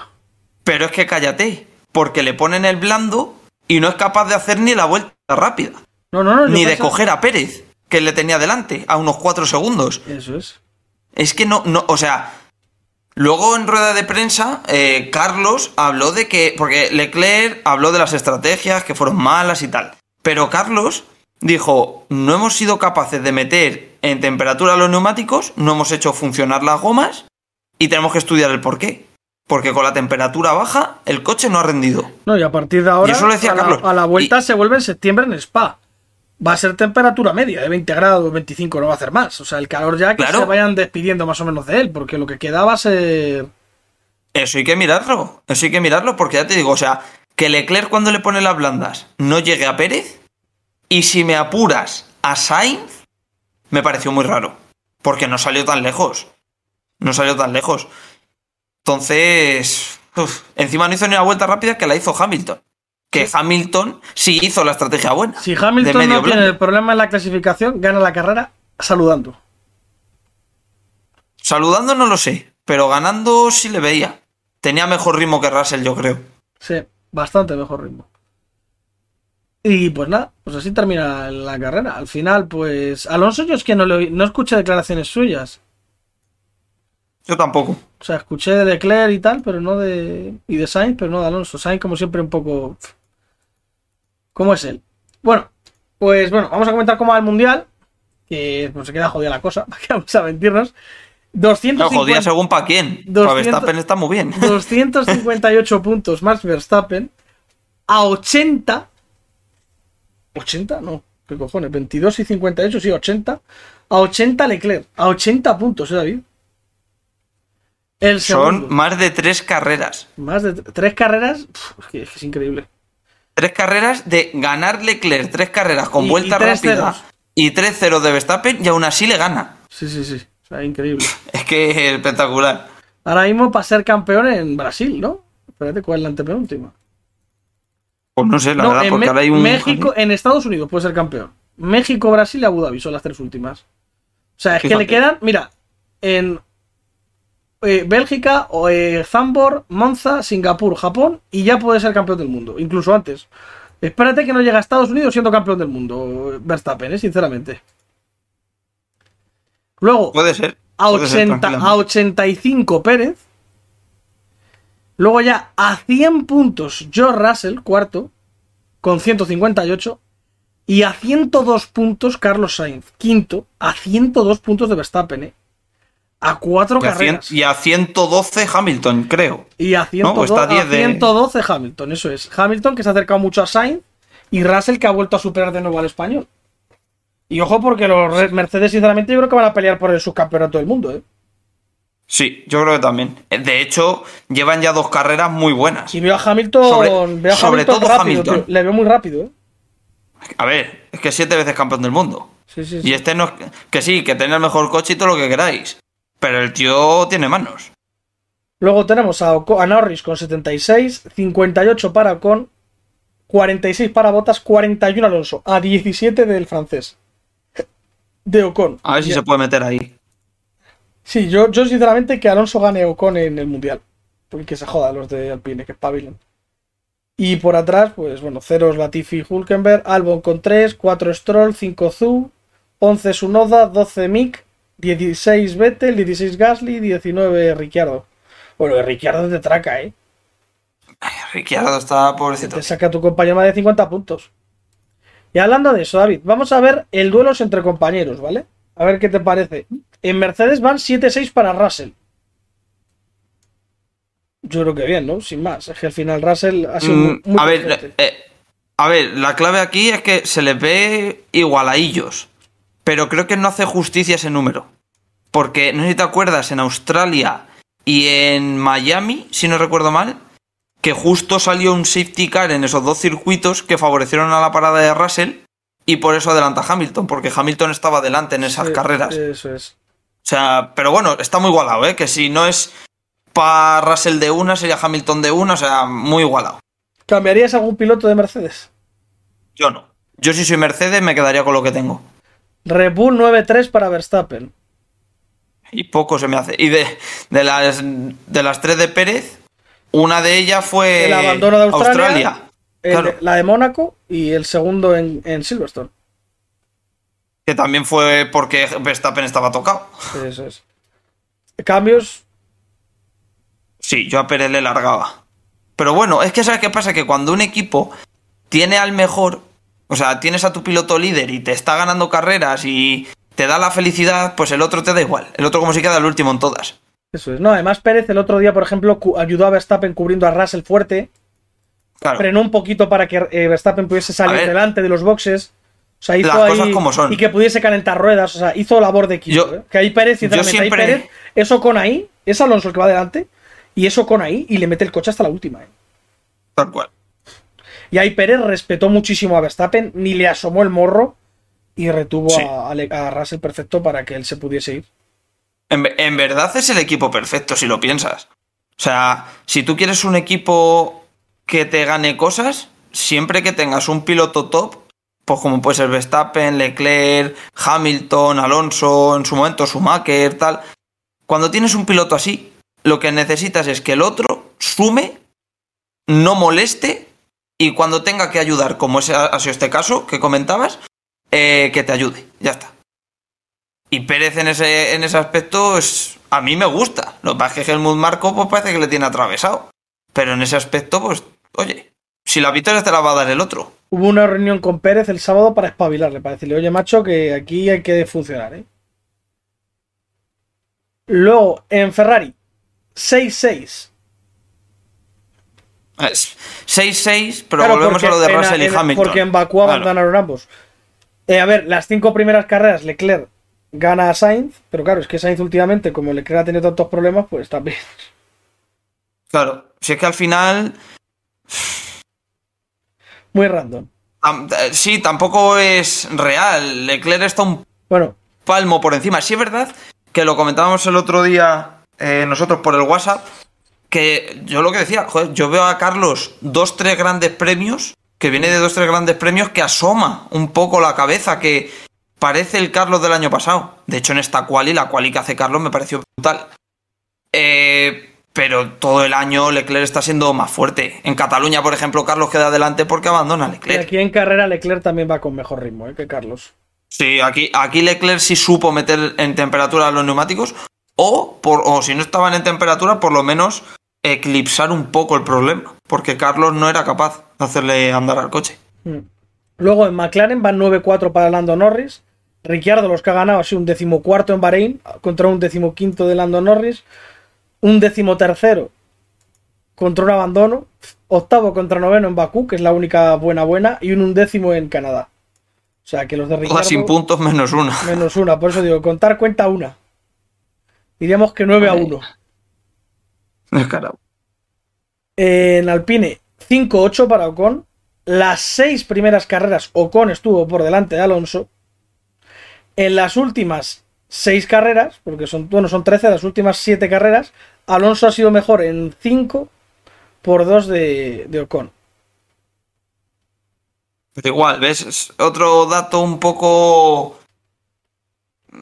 [SPEAKER 2] Pero es que cállate, porque le ponen el blando y no es capaz de hacer ni la vuelta rápida.
[SPEAKER 1] No, no, no. yo
[SPEAKER 2] Ni de coger a Pérez, que le tenía delante, a unos 4 segundos.
[SPEAKER 1] Eso es.
[SPEAKER 2] Es que no, no, o sea, luego en rueda de prensa, eh, Carlos habló de que, porque Leclerc habló de las estrategias que fueron malas y tal, pero Carlos dijo, no hemos sido capaces de meter en temperatura los neumáticos, no hemos hecho funcionar las gomas y tenemos que estudiar el por qué. Porque con la temperatura baja, el coche no ha rendido.
[SPEAKER 1] No, y a partir de ahora,
[SPEAKER 2] Y eso lo decía
[SPEAKER 1] a, la,
[SPEAKER 2] Carlos.
[SPEAKER 1] a la vuelta
[SPEAKER 2] Y-
[SPEAKER 1] se vuelve en septiembre en Spa. Va a ser temperatura media, de 20 grados, 25, no va a hacer más. O sea, el calor ya que
[SPEAKER 2] Claro.
[SPEAKER 1] se vayan despidiendo más o menos de él, porque lo que queda va a ser...
[SPEAKER 2] Eso hay que mirarlo, eso hay que mirarlo, porque ya te digo, o sea, que Leclerc cuando le pone las blandas no llegue a Pérez, y si me apuras a Sainz, me pareció muy raro, porque no salió tan lejos, no salió tan lejos. Entonces, uf, encima no hizo ni una vuelta rápida que la hizo Hamilton, que Hamilton sí hizo la estrategia buena.
[SPEAKER 1] Si
[SPEAKER 2] de
[SPEAKER 1] Hamilton
[SPEAKER 2] medio
[SPEAKER 1] no tiene
[SPEAKER 2] blando.
[SPEAKER 1] el problema en la clasificación, gana la carrera saludando.
[SPEAKER 2] Saludando no lo sé, pero ganando sí le veía. Tenía mejor ritmo que Russell, yo creo.
[SPEAKER 1] Sí, bastante mejor ritmo. Y pues nada, pues así termina la carrera. Al final, pues Alonso yo es que no, le oí- no escuché declaraciones suyas.
[SPEAKER 2] Yo tampoco.
[SPEAKER 1] O sea, escuché de Leclerc y tal, pero no de. Y de Sainz, pero no de Alonso. Sainz, como siempre, un poco. ¿Cómo es él? Bueno, pues bueno, vamos a comentar cómo va el mundial. Que pues, se queda jodida la cosa, [LAUGHS] que vamos a mentirnos.
[SPEAKER 2] No,
[SPEAKER 1] 250,
[SPEAKER 2] jodía según para quién.
[SPEAKER 1] 200
[SPEAKER 2] Para Verstappen está muy bien. [LAUGHS]
[SPEAKER 1] 258 puntos más Verstappen. A 80. ¿80? No, ¿qué cojones? 22 y 58, sí, 80. A 80 Leclerc. A 80 puntos, ¿eh, David? El.
[SPEAKER 2] Son más de tres carreras.
[SPEAKER 1] Más de tres carreras. pf, es, que, es que es increíble.
[SPEAKER 2] Tres carreras de ganar Leclerc, tres carreras con
[SPEAKER 1] Y-
[SPEAKER 2] vuelta
[SPEAKER 1] y
[SPEAKER 2] rápida
[SPEAKER 1] ceros.
[SPEAKER 2] y tres ceros de Verstappen y aún así le gana.
[SPEAKER 1] Sí, sí, sí. O sea, increíble. [LAUGHS]
[SPEAKER 2] Es que es espectacular.
[SPEAKER 1] Ahora mismo para ser campeón en Brasil, ¿no? Espérate, ¿cuál es la antepenúltima?
[SPEAKER 2] Pues no sé, la
[SPEAKER 1] No,
[SPEAKER 2] verdad, porque ahora hay un.
[SPEAKER 1] México, en Estados Unidos puede ser campeón. México, Brasil y Abu Dhabi son las tres últimas. O sea, es que le quedan, mira, en eh, Bélgica, o, eh, Zambor, Monza, Singapur, Japón y ya puede ser campeón del mundo, incluso antes. Espérate que no llegue a Estados Unidos siendo campeón del mundo, Verstappen, eh, sinceramente. Luego,
[SPEAKER 2] Puede ser.
[SPEAKER 1] a,
[SPEAKER 2] puede ser,
[SPEAKER 1] 80, a
[SPEAKER 2] tranquilamente.
[SPEAKER 1] 85 Pérez. Luego ya a 100 puntos George Russell, cuarto, con 158. Y a 102 puntos Carlos Sainz, quinto, a 102 puntos de Verstappen, ¿eh? A cuatro
[SPEAKER 2] Y a, cien-
[SPEAKER 1] carreras.
[SPEAKER 2] y a 112 Hamilton, creo.
[SPEAKER 1] Y a, 102,
[SPEAKER 2] está
[SPEAKER 1] a
[SPEAKER 2] 10 de-
[SPEAKER 1] 112 Hamilton, eso es. Hamilton que se ha acercado mucho a Sainz y Russell que ha vuelto a superar de nuevo al español. Y ojo porque los Mercedes sinceramente yo creo que van a pelear por el subcampeonato del mundo, ¿eh?
[SPEAKER 2] Sí, yo creo que también. De hecho, llevan ya dos carreras muy buenas.
[SPEAKER 1] Y veo a Hamilton,
[SPEAKER 2] Sobre-
[SPEAKER 1] veo a
[SPEAKER 2] sobre
[SPEAKER 1] Hamilton
[SPEAKER 2] todo
[SPEAKER 1] rápido,
[SPEAKER 2] Hamilton.
[SPEAKER 1] Le veo muy rápido, ¿eh?
[SPEAKER 2] A ver, es que siete veces campeón del mundo.
[SPEAKER 1] Sí, Sí, sí,
[SPEAKER 2] Y este no es. Que sí, que tiene el mejor coche y todo lo que queráis. Pero el tío tiene manos.
[SPEAKER 1] Luego tenemos a, Oco- a Norris con 76, 58 para Ocon, 46 para Botas, 41 Alonso, a 17 del francés. [LAUGHS] De Ocon.
[SPEAKER 2] A ver si
[SPEAKER 1] Ya-
[SPEAKER 2] se puede meter ahí.
[SPEAKER 1] Sí, yo, yo sinceramente que Alonso gane Ocon en el Mundial. Porque que se joda los de Alpine, que espabilen. Y por atrás, pues bueno, ceros Latifi y Hulkenberg, Albon con 3, 4 Stroll, 5 Zu, 11 Sunoda, 12 Mick, 16 Vettel, 16 Gasly, 19 Ricciardo. Bueno, Ricciardo te traca, ¿eh?
[SPEAKER 2] Ricciardo está pobrecito.
[SPEAKER 1] Te saca a tu compañero más de 50 puntos. Y hablando de eso, David, vamos a ver el duelo entre compañeros, ¿vale? A ver qué te parece. En Mercedes van 7-6 para Russell. Yo creo que bien, ¿no? Sin más. Es que al final Russell ha sido
[SPEAKER 2] Mm,
[SPEAKER 1] muy
[SPEAKER 2] a ver, eh, a ver, la clave aquí es que se les ve igualadillos. Pero creo que no hace justicia ese número. Porque no sé si te acuerdas, en Australia y en Miami, si no recuerdo mal, que justo salió un safety car en esos dos circuitos que favorecieron a la parada de Russell y por eso adelanta Hamilton, porque Hamilton estaba delante en esas
[SPEAKER 1] Sí,
[SPEAKER 2] carreras.
[SPEAKER 1] Eso es.
[SPEAKER 2] O sea, pero bueno, está muy igualado, ¿eh? Que si no es para Russell de una, sería Hamilton de una, o sea, muy igualado.
[SPEAKER 1] ¿Cambiarías algún piloto de Mercedes?
[SPEAKER 2] Yo no. Yo si soy Mercedes me quedaría con lo que tengo.
[SPEAKER 1] Red Bull 9-3 para Verstappen.
[SPEAKER 2] Y poco se me hace. Y de, de las de las tres de Pérez, una de ellas fue
[SPEAKER 1] El abandono de Australia. El
[SPEAKER 2] Claro,
[SPEAKER 1] de- la de Mónaco y el segundo en, en Silverstone.
[SPEAKER 2] que también fue porque Verstappen estaba tocado.
[SPEAKER 1] Eso es. Cambios,
[SPEAKER 2] Sí, yo a Pérez le largaba. Pero bueno, es que ¿sabes qué pasa? Que cuando un equipo tiene al mejor, o sea, tienes a tu piloto líder y te está ganando carreras y te da la felicidad, pues el otro te da igual. El otro como si queda el último en todas.
[SPEAKER 1] Eso es. No, además Pérez el otro día, por ejemplo, ayudó a Verstappen cubriendo a Russell fuerte.
[SPEAKER 2] Claro.
[SPEAKER 1] Frenó un poquito para que eh, Verstappen pudiese salir delante de los boxes. O sea, hizo
[SPEAKER 2] Las
[SPEAKER 1] ahí.
[SPEAKER 2] cosas como son.
[SPEAKER 1] Y que pudiese calentar ruedas. O sea, hizo labor de equipo.
[SPEAKER 2] Yo-
[SPEAKER 1] ¿eh? Que ahí Pérez, sinceramente,
[SPEAKER 2] siempre-
[SPEAKER 1] ahí Pérez, eso con ahí, es Alonso el que va adelante. Y eso con ahí, y le mete el coche hasta la última. ¿eh?
[SPEAKER 2] Tal cual.
[SPEAKER 1] Y ahí Pérez respetó muchísimo a Verstappen, ni le asomó el morro. Y retuvo
[SPEAKER 2] Sí.
[SPEAKER 1] a, Russell perfecto para que él se pudiese ir.
[SPEAKER 2] En, en verdad es el equipo perfecto si lo piensas. O sea, si tú quieres un equipo que te gane cosas, siempre que tengas un piloto top, pues como puede ser Verstappen, Leclerc, Hamilton, Alonso, en su momento Schumacher, tal. Cuando tienes un piloto así, lo que necesitas es que el otro sume, no moleste y cuando tenga que ayudar, como ese ha sido este caso que comentabas, eh, que te ayude. Ya está. Y Pérez en ese, en ese aspecto es, a mí me gusta. Lo que pasa es que Helmut Marco pues parece que le tiene atravesado. Pero en ese aspecto, pues, oye, si la victoria te la va a dar el otro.
[SPEAKER 1] Hubo una reunión con Pérez el sábado para espabilarle, para decirle, oye, macho, que aquí hay que funcionar, ¿eh? Luego, en Ferrari, 6-6.
[SPEAKER 2] Es 6-6, pero
[SPEAKER 1] Claro,
[SPEAKER 2] volvemos a lo de
[SPEAKER 1] en-
[SPEAKER 2] Russell y
[SPEAKER 1] en-
[SPEAKER 2] Hamilton.
[SPEAKER 1] Porque en Bakú
[SPEAKER 2] Claro.
[SPEAKER 1] abandonaron ambos. Eh, a ver, las cinco primeras carreras, Leclerc gana a Sainz, pero claro, es que Sainz últimamente, como Leclerc ha tenido tantos problemas, pues también.
[SPEAKER 2] Claro, si es que al final,
[SPEAKER 1] Muy random.
[SPEAKER 2] eh, sí, tampoco es real. Leclerc está un
[SPEAKER 1] Bueno,
[SPEAKER 2] palmo por encima. Sí es verdad que lo comentábamos el otro día eh, nosotros por el WhatsApp, que yo lo que decía, joder, yo veo a Carlos dos, tres grandes premios, que viene de dos, tres grandes premios, que asoma un poco la cabeza, que parece el Carlos del año pasado. De hecho, en esta quali, la quali que hace Carlos me pareció brutal. Eh, pero todo el año Leclerc está siendo más fuerte. En Cataluña, por ejemplo, Carlos queda adelante porque abandona a
[SPEAKER 1] y
[SPEAKER 2] Leclerc.
[SPEAKER 1] aquí en carrera Leclerc también va con mejor ritmo ¿eh? que Carlos.
[SPEAKER 2] Sí, aquí, aquí Leclerc sí supo meter en temperatura los neumáticos o, por, o si no estaban en temperatura, por lo menos eclipsar un poco el problema, porque Carlos no era capaz de hacerle andar al coche.
[SPEAKER 1] Mm. Luego en McLaren van 9-4 para Lando Norris. Ricciardo, los que ha ganado, ha sido un decimocuarto en Bahrein contra un decimoquinto de Lando Norris. Un decimotercero contra un abandono. Octavo contra noveno en Bakú, que es la única buena buena. Y un undécimo en Canadá. O sea que los de
[SPEAKER 2] Todas sin
[SPEAKER 1] Ricciardo
[SPEAKER 2] puntos menos una.
[SPEAKER 1] menos una. Por eso digo, contar cuenta una. Diríamos que 9 a 1. [LAUGHS] En Alpine, 5-8 para Ocon. Las seis primeras carreras, Ocon estuvo por delante de Alonso. En las últimas seis carreras, porque son, bueno, son 13, las últimas siete carreras, Alonso ha sido mejor en 5 por 2 de, de Ocon.
[SPEAKER 2] Pero igual, ¿ves? Es otro dato un poco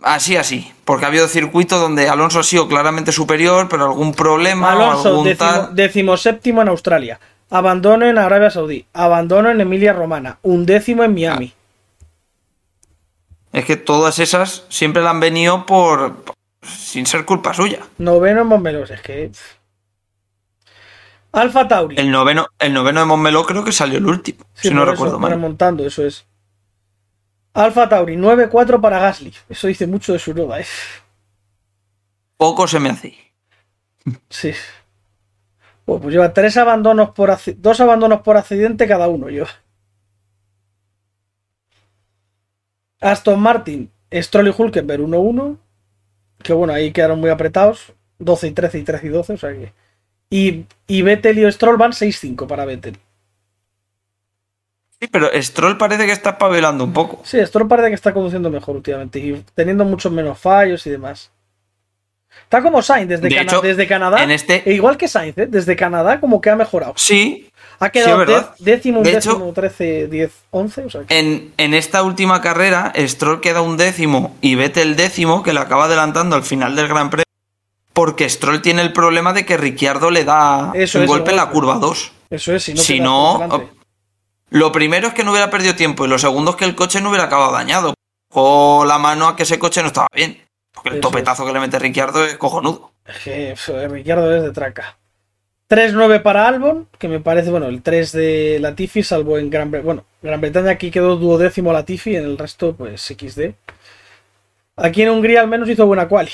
[SPEAKER 2] así, así. Porque ha habido circuitos donde Alonso ha sido claramente superior, pero algún problema o
[SPEAKER 1] Alonso,
[SPEAKER 2] algún
[SPEAKER 1] décimo,
[SPEAKER 2] tal.
[SPEAKER 1] decimoséptimo en Australia. Abandono en Arabia Saudí. Abandono en Emilia Romana. Un décimo en Miami.
[SPEAKER 2] Es que todas esas siempre la han venido por. sin ser culpa suya.
[SPEAKER 1] Noveno en Montmeló. Es que. Alfa Tauri.
[SPEAKER 2] El noveno, el noveno de Montmeló creo que salió el último,
[SPEAKER 1] Sí,
[SPEAKER 2] si no recuerdo mal.
[SPEAKER 1] Remontando, eso es. Alfa Tauri, 9-4 para Gasly. Eso dice mucho de su noda, ¿eh?
[SPEAKER 2] Poco se me hace.
[SPEAKER 1] Sí. Bueno, pues lleva tres abandonos por dos abandonos por accidente cada uno. Yo. Aston Martin, Stroll y Hulkenberg 1-1. Que bueno, ahí quedaron muy apretados. 12 y 13 y 13 y 12. O sea que. Y, y Vettel y Stroll van 6-5 para Vettel.
[SPEAKER 2] Sí, pero Stroll parece que está pavelando un poco.
[SPEAKER 1] Sí, Stroll parece que está conduciendo mejor últimamente. Y teniendo muchos menos fallos y demás. Está como Sainz desde,
[SPEAKER 2] De
[SPEAKER 1] Cana-
[SPEAKER 2] hecho,
[SPEAKER 1] desde Canadá.
[SPEAKER 2] en este-
[SPEAKER 1] e igual que Sainz, ¿eh? desde Canadá como que ha mejorado.
[SPEAKER 2] Sí,
[SPEAKER 1] Ha quedado dez- décimo,
[SPEAKER 2] De
[SPEAKER 1] décimo,
[SPEAKER 2] hecho-
[SPEAKER 1] 13, 10, 11. O sea que-
[SPEAKER 2] en, en esta última carrera, Stroll queda un décimo y Vettel décimo, que le acaba adelantando al final del Gran Premio. Porque Stroll tiene el problema de que Ricciardo le da
[SPEAKER 1] Eso
[SPEAKER 2] un golpe en la curva 2.
[SPEAKER 1] Eso es, si no.
[SPEAKER 2] Si no. Lo primero es que no hubiera perdido tiempo y lo segundo es que el coche no hubiera acabado dañado. O la mano a que ese coche no estaba bien. Porque el
[SPEAKER 1] Eso
[SPEAKER 2] topetazo que le mete Ricciardo es cojonudo.
[SPEAKER 1] Pf, Ricciardo es de traca. 3-9 para Albon, que me parece, bueno, el 3 de Latifi, salvo en Gran Bretaña. Bueno, Gran Bretaña aquí quedó duodécimo Latifi, en el resto, pues XD. Aquí en Hungría al menos hizo buena quali.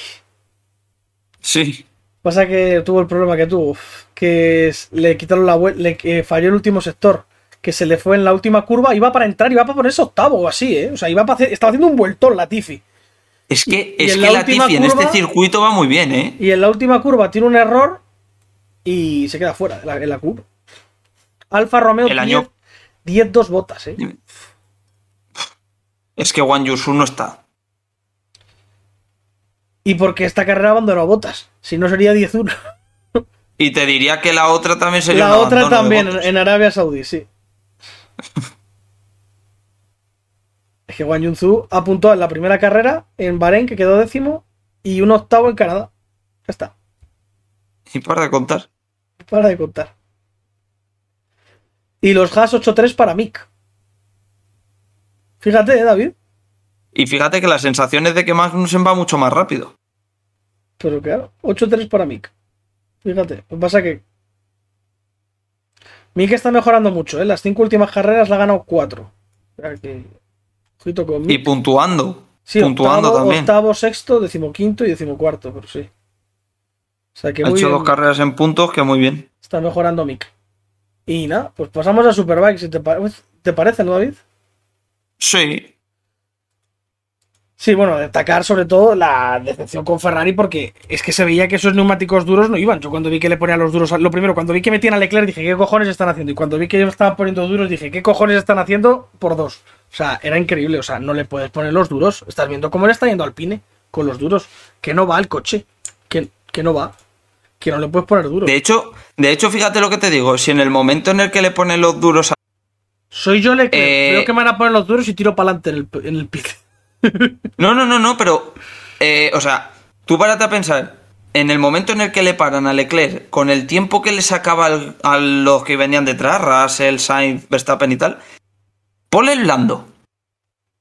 [SPEAKER 2] Sí.
[SPEAKER 1] Pasa que tuvo el problema que tuvo, que le quitaron la vuelta, le que falló el último sector, que se le fue en la última curva, iba para entrar, iba para ponerse octavo o así, ¿eh? O sea, iba para hacer- estaba haciendo un vueltón Latifi.
[SPEAKER 2] Es que,
[SPEAKER 1] Y
[SPEAKER 2] es
[SPEAKER 1] en
[SPEAKER 2] que
[SPEAKER 1] la
[SPEAKER 2] la
[SPEAKER 1] última
[SPEAKER 2] Tifi en este
[SPEAKER 1] curva-
[SPEAKER 2] circuito va muy bien, ¿eh?
[SPEAKER 1] Y en la última curva tiene un error y se queda fuera de la- en la curva. Alfa Romeo
[SPEAKER 2] El
[SPEAKER 1] 10,
[SPEAKER 2] año-
[SPEAKER 1] 10-2 botas, ¿eh?
[SPEAKER 2] Es que Juan Yusu no está.
[SPEAKER 1] Y porque esta carrera abandonó botas. Si no sería 10-1.
[SPEAKER 2] Y te diría que la otra también sería
[SPEAKER 1] La otra también, en Arabia Saudí, sí. Es que Wang Yunzu apuntó en la primera carrera en Bahrein, que quedó décimo, y un octavo en Canadá. Ya está.
[SPEAKER 2] Y para de contar.
[SPEAKER 1] Para de contar. Y los Haas 8-3 para Mick. Fíjate, ¿eh, David.
[SPEAKER 2] Y fíjate que la sensación es de que Magnussen va mucho más rápido.
[SPEAKER 1] Pero claro, 8-3 para Mick. Fíjate, lo que pasa que. Mick está mejorando mucho, ¿eh? Las cinco últimas carreras la ha ganado 4. O sea que. Ojito con
[SPEAKER 2] Y puntuando.
[SPEAKER 1] Sí,
[SPEAKER 2] puntuando
[SPEAKER 1] octavo,
[SPEAKER 2] también.
[SPEAKER 1] octavo, sexto, decimoquinto y decimocuarto, pero sí. O sea que
[SPEAKER 2] Ha
[SPEAKER 1] muy
[SPEAKER 2] hecho
[SPEAKER 1] bien,
[SPEAKER 2] dos carreras en puntos que muy bien.
[SPEAKER 1] está mejorando Mick. Y nada, pues pasamos a Superbike, si te, pa- te parece, ¿no, David?
[SPEAKER 2] Sí.
[SPEAKER 1] Sí, bueno, destacar sobre todo la decepción con Ferrari porque es que se veía que esos neumáticos duros no iban. Yo cuando vi que le ponían los duros, a- lo primero, cuando vi que metían a Leclerc dije, ¿qué cojones están haciendo? Y cuando vi que estaban poniendo duros dije, ¿qué cojones están haciendo? Por dos. O sea, era increíble, o sea, no le puedes poner los duros. Estás viendo cómo le está yendo al Pine con los duros, que no va el coche, que, que no va, que no le puedes poner duros.
[SPEAKER 2] De hecho, de hecho, fíjate lo que te digo. Si en el momento en el que le ponen los duros a...
[SPEAKER 1] Soy yo Leclerc,
[SPEAKER 2] Eh,
[SPEAKER 1] veo que me van a poner los duros y tiro para adelante en el, en el pit.
[SPEAKER 2] No, no, no, no, pero... eh, o sea, tú párate a pensar. En el momento en el que le paran a Leclerc, con el tiempo que le sacaba al- a los que venían detrás, Russell, Sainz, Verstappen y tal, ponle el blando.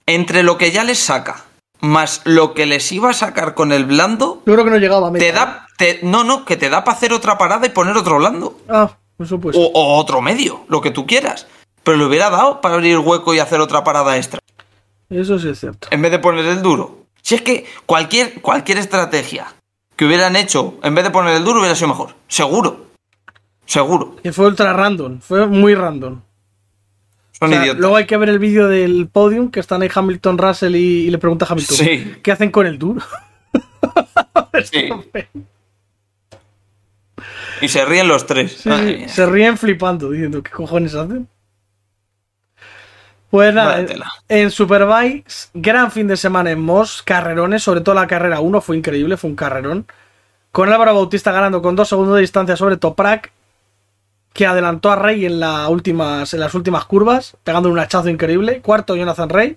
[SPEAKER 2] Entre lo que ya les saca, más lo que les iba a sacar con el blando,
[SPEAKER 1] Yo creo que no llegaba a meta.
[SPEAKER 2] te da... te- no, no, que te da para hacer otra parada y poner otro blando.
[SPEAKER 1] Ah, eso pues.
[SPEAKER 2] O, o otro medio, lo que tú quieras. Pero le hubiera dado para abrir hueco y hacer otra parada extra.
[SPEAKER 1] Eso sí es cierto.
[SPEAKER 2] En vez de poner el duro. Si es que cualquier, cualquier estrategia que hubieran hecho en vez de poner el duro hubiera sido mejor. Seguro. Seguro.
[SPEAKER 1] Que fue ultra random, fue muy random.
[SPEAKER 2] Son
[SPEAKER 1] O sea,
[SPEAKER 2] idiotas.
[SPEAKER 1] luego hay que ver el vídeo del podium que están ahí Hamilton Russell y, y le pregunta a Hamilton
[SPEAKER 2] Sí.
[SPEAKER 1] ¿qué hacen con el duro? [LAUGHS]
[SPEAKER 2] Sí. Y se ríen los tres.
[SPEAKER 1] Sí, se ríen flipando diciendo ¿qué cojones hacen? Pues nada, en, en Superbikes, gran fin de semana en Moss, carrerones, sobre todo la carrera 1 fue increíble, fue un carrerón. Con Álvaro Bautista ganando con dos segundos de distancia sobre Toprak, que adelantó a Rey en, la últimas, en las últimas curvas, pegando un hachazo increíble. Cuarto Jonathan Rey,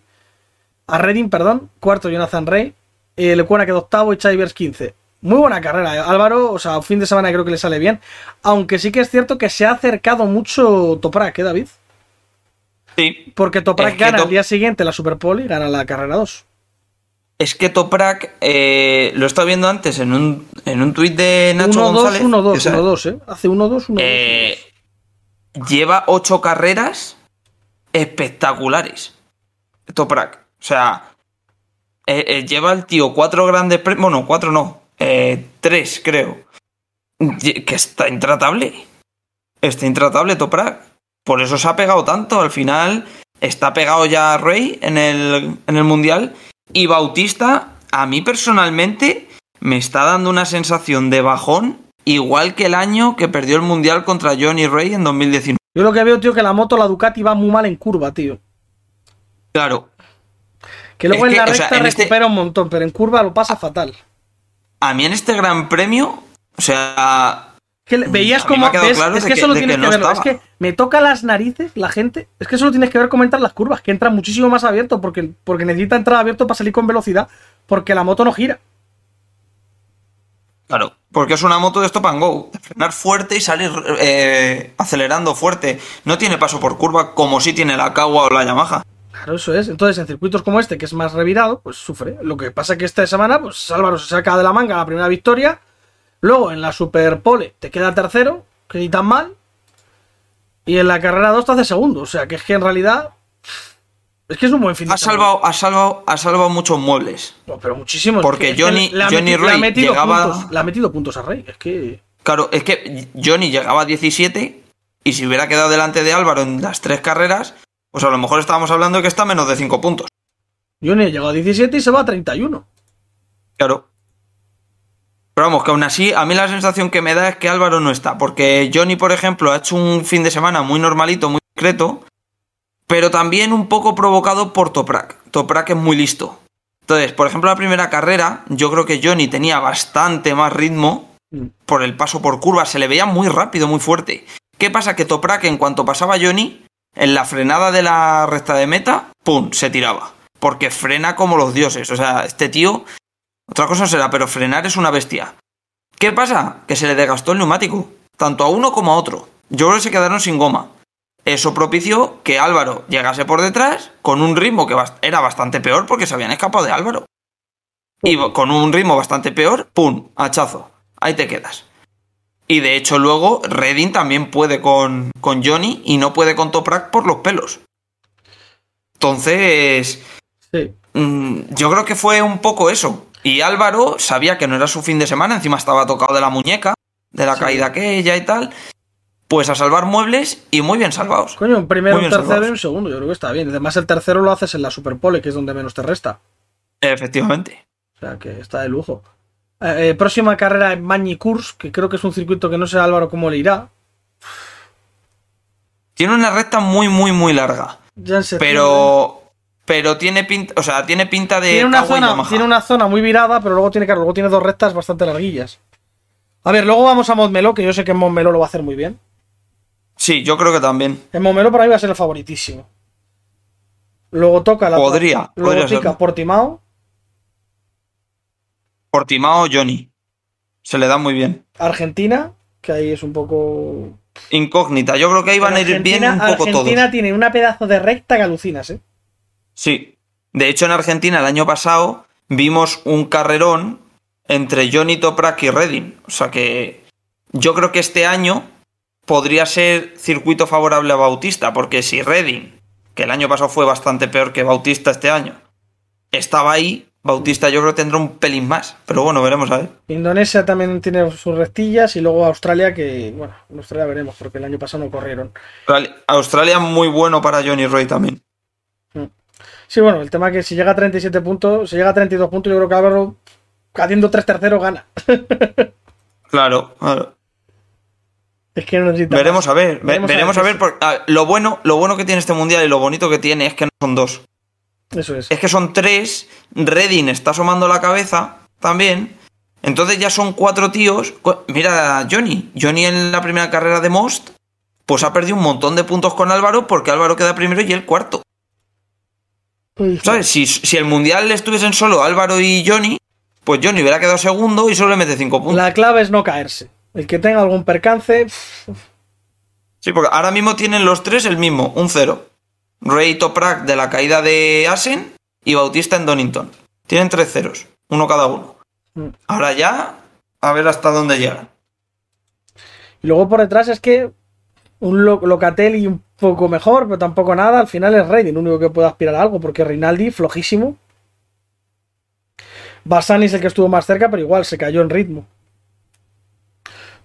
[SPEAKER 1] a Redding, perdón, cuarto Jonathan Rey, eh, Lecuona quedó octavo y Chivers 15. Muy buena carrera, eh. Álvaro, o sea, fin de semana creo que le sale bien, aunque sí que es cierto que se ha acercado mucho Toprak, ¿eh, David?
[SPEAKER 2] Sí.
[SPEAKER 1] Porque Toprak
[SPEAKER 2] Es
[SPEAKER 1] gana
[SPEAKER 2] Top-
[SPEAKER 1] el día siguiente la Superpole y gana la carrera 2.
[SPEAKER 2] Es que Toprak, eh, lo he estado viendo antes en un, en un tuit de Nacho
[SPEAKER 1] 1-2,
[SPEAKER 2] González.
[SPEAKER 1] 1-2,
[SPEAKER 2] que sa-
[SPEAKER 1] 1-2, ¿eh? Hace 1-2, 1-2.
[SPEAKER 2] eh, lleva ocho carreras espectaculares. Toprak. O sea, eh, eh, lleva el tío cuatro grandes premios. Bueno, cuatro no. eh, tres, creo. Que está intratable. Está intratable Toprak. Por eso se ha pegado tanto. Al final está pegado ya Rey en el, en el Mundial. Y Bautista, a mí personalmente, me está dando una sensación de bajón. Igual que el año que perdió el Mundial contra Johnny Rey en 2019.
[SPEAKER 1] Yo lo que veo, tío, que la moto, la Ducati, va muy mal en curva, tío.
[SPEAKER 2] Claro,
[SPEAKER 1] Que luego
[SPEAKER 2] Es
[SPEAKER 1] en la
[SPEAKER 2] que, o sea,
[SPEAKER 1] recta
[SPEAKER 2] este-
[SPEAKER 1] recupera un montón, pero en curva lo pasa fatal.
[SPEAKER 2] a mí en este gran premio, o sea,
[SPEAKER 1] Que veías
[SPEAKER 2] Mm, me
[SPEAKER 1] como. ves,
[SPEAKER 2] claro
[SPEAKER 1] es que
[SPEAKER 2] que-
[SPEAKER 1] solo
[SPEAKER 2] de
[SPEAKER 1] tienes
[SPEAKER 2] que
[SPEAKER 1] que,
[SPEAKER 2] no
[SPEAKER 1] verlo. Es que me toca las narices la gente. Es que solo tienes que ver cómo entran las curvas, que entran muchísimo más abierto, porque, porque necesita entrar abierto para salir con velocidad, porque la moto no gira.
[SPEAKER 2] claro, porque es una moto de stop and go, frenar fuerte y salir eh, acelerando fuerte. No tiene paso por curva como si tiene la Kawa o la Yamaha.
[SPEAKER 1] Claro, eso es. Entonces, en circuitos como este, que es más revirado, pues sufre. Lo que pasa que esta semana, pues Álvaro se saca de la manga la primera victoria. Luego, en la Superpole, te queda tercero, que ni tan mal. Y en la carrera 2 te hace segundo. O sea, que es que en realidad. Es que es un buen fin de
[SPEAKER 2] Ha
[SPEAKER 1] semana.
[SPEAKER 2] salvado, ha salvado, ha salvado muchos muebles.
[SPEAKER 1] No, pero muchísimos.
[SPEAKER 2] Porque
[SPEAKER 1] Es que
[SPEAKER 2] Johnny-
[SPEAKER 1] le
[SPEAKER 2] Johnny Ray llegaba-
[SPEAKER 1] puntos- le ha metido puntos a Rey. Es que.
[SPEAKER 2] Claro, es que Johnny llegaba a 17 y si hubiera quedado delante de Álvaro en las tres carreras, pues a lo mejor estábamos hablando de que está a menos de 5 puntos.
[SPEAKER 1] Johnny llegó a 17 y se va a 31.
[SPEAKER 2] Claro. Pero vamos, que aún así, a mí la sensación que me da es que Álvaro no está. Porque Johnny, por ejemplo, ha hecho un fin de semana muy normalito, muy discreto. Pero también un poco provocado por Toprak. Toprak es muy listo. Entonces, por ejemplo, la primera carrera, yo creo que Johnny tenía bastante más ritmo
[SPEAKER 1] Mm.
[SPEAKER 2] por el paso por curva. Se le veía muy rápido, muy fuerte. ¿Qué pasa? Que Toprak, en cuanto pasaba Johnny, en la frenada de la recta de meta, ¡pum! se tiraba. Porque frena como los dioses. O sea, este tío otra cosa será, pero frenar es una bestia. ¿Qué pasa? Que se le desgastó el neumático, tanto a uno como a otro. Yo creo que se quedaron sin goma. Eso propició que Álvaro llegase por detrás con un ritmo que era bastante peor porque se habían escapado de Álvaro. Y con un ritmo bastante peor, ¡pum! Hachazo. Ahí te quedas. Y de hecho luego Redding también puede con, con Johnny y no puede con Toprak por los pelos. Entonces,
[SPEAKER 1] Sí.
[SPEAKER 2] Mm, yo creo que fue un poco eso. Y Álvaro sabía que no era su fin de semana, encima estaba tocado de la muñeca, de la
[SPEAKER 1] Sí.
[SPEAKER 2] caída aquella y tal. Pues a salvar muebles y muy bien salvados.
[SPEAKER 1] Coño, un primero, un tercero y un segundo. Yo creo que está bien. Además, el tercero lo haces en la Superpole, que es donde menos te resta.
[SPEAKER 2] Efectivamente.
[SPEAKER 1] O sea, que está de lujo. Eh, eh, próxima carrera en Magny Cours, que creo que es un circuito que no sé Álvaro cómo le irá.
[SPEAKER 2] Tiene una recta muy, muy, muy larga.
[SPEAKER 1] Ya en.
[SPEAKER 2] Pero. Pero tiene pinta. O sea, tiene pinta de.
[SPEAKER 1] tiene una, zona, tiene una zona muy virada, pero luego tiene, claro, luego tiene dos rectas bastante larguillas. A ver, luego vamos a Montmeló, que yo sé que en Montmeló lo va a hacer muy bien.
[SPEAKER 2] Sí, yo creo que también.
[SPEAKER 1] En Montmeló para mí va a ser el favoritísimo. Luego toca la
[SPEAKER 2] Podría,
[SPEAKER 1] luego
[SPEAKER 2] podría
[SPEAKER 1] toca. Portimao,
[SPEAKER 2] Portimao Johnny. Se le da muy bien.
[SPEAKER 1] Argentina, que ahí es un poco.
[SPEAKER 2] Incógnita. Yo creo que ahí van a ir bien un poco
[SPEAKER 1] Argentina
[SPEAKER 2] todos.
[SPEAKER 1] tiene una pedazo de recta que alucinas, ¿eh?
[SPEAKER 2] Sí. De hecho, en Argentina el año pasado vimos un carrerón entre Johnny Toprak y Redding. O sea que yo creo que este año podría ser circuito favorable a Bautista, porque si Redding, que el año pasado fue bastante peor que Bautista este año, estaba ahí, Bautista yo creo que tendrá un pelín más. Pero bueno, veremos a ver.
[SPEAKER 1] Indonesia también tiene sus rectillas y luego Australia, que, bueno, en Australia veremos, porque el año pasado no corrieron.
[SPEAKER 2] Australia- Australia muy bueno para Johnny Roy también.
[SPEAKER 1] Sí, bueno, el tema es que si llega a 37 puntos, si llega a 32 puntos, yo creo que Álvaro, haciendo tres terceros, gana. [LAUGHS]
[SPEAKER 2] Claro, claro.
[SPEAKER 1] Es que no necesita
[SPEAKER 2] Veremos
[SPEAKER 1] más.
[SPEAKER 2] a ver, ve-
[SPEAKER 1] Veremos a ver
[SPEAKER 2] a ver. lo, bueno, lo bueno que tiene este mundial y lo bonito que tiene es que no son dos.
[SPEAKER 1] Eso es.
[SPEAKER 2] Es que son tres. Redding está asomando la cabeza también. Entonces ya son cuatro tíos. Mira Johnny. Johnny en la primera carrera de Most, pues ha perdido un montón de puntos con Álvaro porque Álvaro queda primero y él cuarto.
[SPEAKER 1] Uy,
[SPEAKER 2] ¿Sabes? Si, si el mundial estuviesen solo Álvaro y Johnny, pues Johnny hubiera quedado segundo y solo le mete cinco puntos.
[SPEAKER 1] La clave es no caerse. El que tenga algún percance,
[SPEAKER 2] Sí, porque ahora mismo tienen los tres el mismo, un cero. Rey Toprak de la caída de Asen y Bautista en Donington. Tienen tres ceros, uno cada uno.
[SPEAKER 1] Mm.
[SPEAKER 2] Ahora ya, a ver hasta dónde llegan.
[SPEAKER 1] Y luego por detrás es que un Lo- Locatelli un poco mejor, pero tampoco nada. Al final es Redding, único que puede aspirar a algo, porque Rinaldi, flojísimo. Bassani es el que estuvo más cerca, pero igual se cayó en ritmo.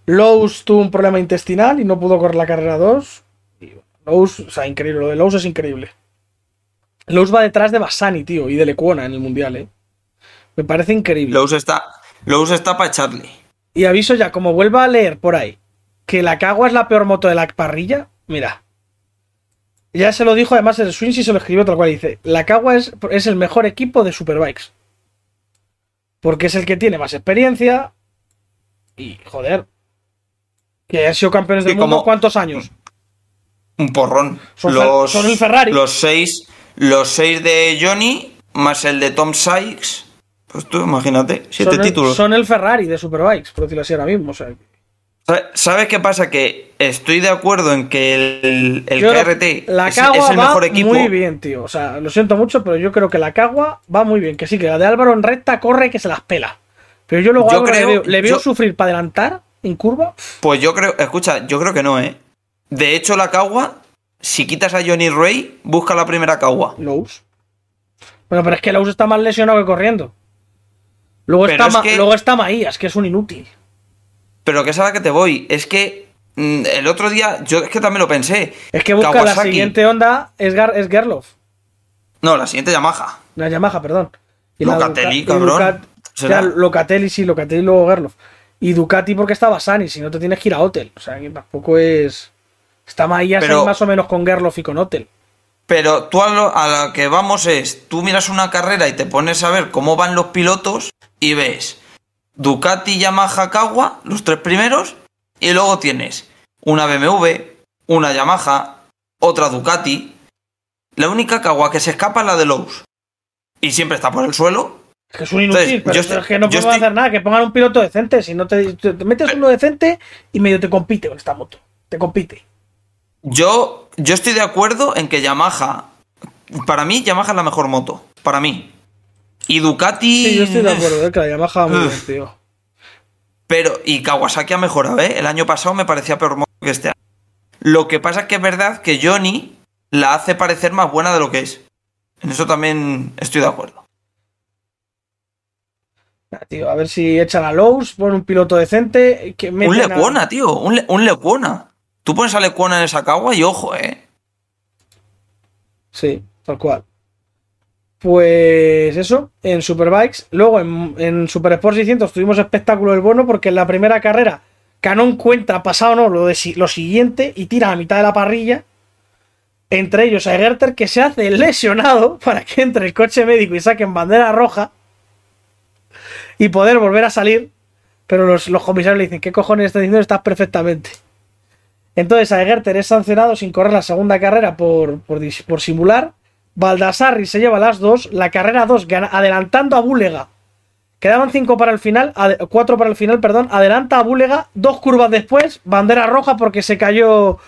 [SPEAKER 1] Lowe's tuvo un problema intestinal y no pudo correr la carrera 2. Y Lowe's, o sea, increíble. Lo de Lowe's es increíble. Lowe's va detrás de Bassani, tío, y de Lecuona en el mundial, eh. Me parece increíble.
[SPEAKER 2] Lowe's está, Lowe's está para Charlie.
[SPEAKER 1] Y aviso ya, como vuelva a leer por ahí que la Cagua es la peor moto de la parrilla, mira. Ya se lo dijo, además el Swinsi se lo escribió tal cual. Dice: La Cagua es, es el mejor equipo de Superbikes. Porque es el que tiene más experiencia. Y, joder. Que han sido campeones del
[SPEAKER 2] Sí,
[SPEAKER 1] mundo
[SPEAKER 2] como-
[SPEAKER 1] ¿cuántos años?
[SPEAKER 2] Un porrón.
[SPEAKER 1] Son
[SPEAKER 2] los,
[SPEAKER 1] son el Ferrari.
[SPEAKER 2] Los seis, los seis de Johnny, más el de Tom Sykes. Pues tú imagínate, siete
[SPEAKER 1] son, el,
[SPEAKER 2] títulos.
[SPEAKER 1] son el Ferrari de Superbikes, por decirlo así ahora mismo. O sea,
[SPEAKER 2] ¿Sabe- ¿Sabes qué pasa? Que estoy de acuerdo en que el, el KRT
[SPEAKER 1] la
[SPEAKER 2] es,
[SPEAKER 1] Cagua
[SPEAKER 2] es el
[SPEAKER 1] va
[SPEAKER 2] mejor equipo.
[SPEAKER 1] muy bien, tío. O sea, lo siento mucho, pero yo creo que la Cagua va muy bien. Que sí, que la de Álvaro en recta corre que se las pela. Pero yo luego
[SPEAKER 2] Yo creo-
[SPEAKER 1] le veo, le veo
[SPEAKER 2] yo-
[SPEAKER 1] sufrir para adelantar en curva.
[SPEAKER 2] Pues yo creo, escucha, yo creo que no, ¿eh? De hecho, la Cagua, si quitas a Johnny Ray, busca la primera Cagua.
[SPEAKER 1] Lowe's. Bueno, pero es que Lowe's está más lesionado que corriendo. Luego
[SPEAKER 2] Pero
[SPEAKER 1] está,
[SPEAKER 2] es
[SPEAKER 1] Ma-
[SPEAKER 2] que-
[SPEAKER 1] luego está Maías, que es un inútil.
[SPEAKER 2] Pero que es a la que te voy. Es que mm, el otro día, yo es que también lo pensé.
[SPEAKER 1] Es que busca la siguiente onda, es, Gar- es Gerloff.
[SPEAKER 2] No, la siguiente Yamaha.
[SPEAKER 1] La Yamaha, perdón. la
[SPEAKER 2] Locatelli,
[SPEAKER 1] Duca- y
[SPEAKER 2] cabrón.
[SPEAKER 1] Ducat-
[SPEAKER 2] Será-
[SPEAKER 1] ya, Locatelli, sí, Locatelli y luego Gerloff. Y Ducati porque está Bassani, si no te tienes que ir a Hotel. O sea, que tampoco es. Está Maías
[SPEAKER 2] Pero-
[SPEAKER 1] ahí más o menos con Gerloff y con Hotel.
[SPEAKER 2] Pero tú a lo, a la que vamos es, tú miras una carrera y te pones a ver cómo van los pilotos y ves Ducati, Yamaha, Kawa, los tres primeros, y luego tienes una BMW, una Yamaha, otra Ducati. La única Kawa que se escapa es la de Lowe's. Y siempre está por el suelo.
[SPEAKER 1] Es que es un inútil,
[SPEAKER 2] Entonces,
[SPEAKER 1] pero
[SPEAKER 2] yo
[SPEAKER 1] eso
[SPEAKER 2] estoy-
[SPEAKER 1] es que no podemos
[SPEAKER 2] estoy-
[SPEAKER 1] hacer nada. Que pongan un piloto decente. Si no te, te- te metes uno decente y medio te compite con esta moto. Te compite.
[SPEAKER 2] Yo, yo estoy de acuerdo en que Yamaha, para mí Yamaha es la mejor moto, para mí. Y Ducati...
[SPEAKER 1] Sí, yo estoy de acuerdo, eh, que la Yamaha muy bien, tío.
[SPEAKER 2] Pero, y Kawasaki ha mejorado, ¿eh? El año pasado me parecía peor que este año. Lo que pasa es que es verdad que Johnny la hace parecer más buena de lo que es. En eso también estoy de acuerdo.
[SPEAKER 1] Ah, tío, a ver si echan a Lowe's, ponen un piloto decente. Que
[SPEAKER 2] Un
[SPEAKER 1] a-
[SPEAKER 2] Lecuona, tío, un, Le- un Lecuona. Tú pones a Lecuona en esa Kawa y ojo, ¿eh?
[SPEAKER 1] Sí, tal cual. Pues eso, en Superbikes. Luego en, en Super Sport 600 tuvimos espectáculo del bono porque en la primera carrera Canon cuenta, pasado no, lo, lo siguiente y tira a mitad de la parrilla. Entre ellos a Egerter que se hace lesionado [LAUGHS] para que entre el coche médico y saquen bandera roja y poder volver a salir. Pero los, los comisarios le dicen, ¿qué cojones estás diciendo? Estás perfectamente. Entonces a Egerter es sancionado sin correr la segunda carrera por, por, por simular. Baldassarri se lleva las dos, la carrera 2 adelantando a Búlega. Quedaban 5 para el final, 4 para el final, perdón. Adelanta a Búlega, dos curvas después, bandera roja porque se cayó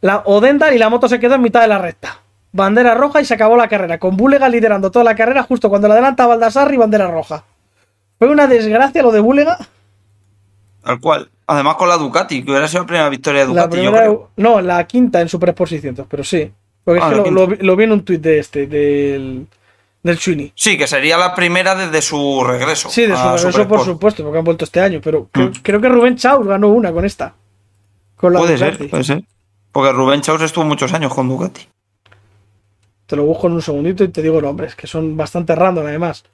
[SPEAKER 1] la Odenda y la moto se quedó en mitad de la recta. Bandera roja y se acabó la carrera, con Búlega liderando toda la carrera justo cuando la adelanta Baldassarri, bandera roja. Fue una desgracia lo de Búlega.
[SPEAKER 2] Tal cual. Además con la Ducati, que hubiera sido la primera victoria de Ducati, yo
[SPEAKER 1] primera,
[SPEAKER 2] creo.
[SPEAKER 1] no, la quinta en Super Sport 600, pero sí. Porque es
[SPEAKER 2] Ah,
[SPEAKER 1] que lo, lo vi- lo vi en un tuit de este, del, del Chuini.
[SPEAKER 2] Sí, que sería la primera desde su regreso.
[SPEAKER 1] Sí, de su regreso, por supuesto, porque han vuelto este año, pero creo,
[SPEAKER 2] Mm.
[SPEAKER 1] creo que Rubén Chaus ganó una con esta. Con la
[SPEAKER 2] Puede
[SPEAKER 1] Ducati.
[SPEAKER 2] ser, puede ser. Porque Rubén Chaus estuvo muchos años con Ducati.
[SPEAKER 1] Te lo busco en un segundito y te digo nombres, que son bastante random además.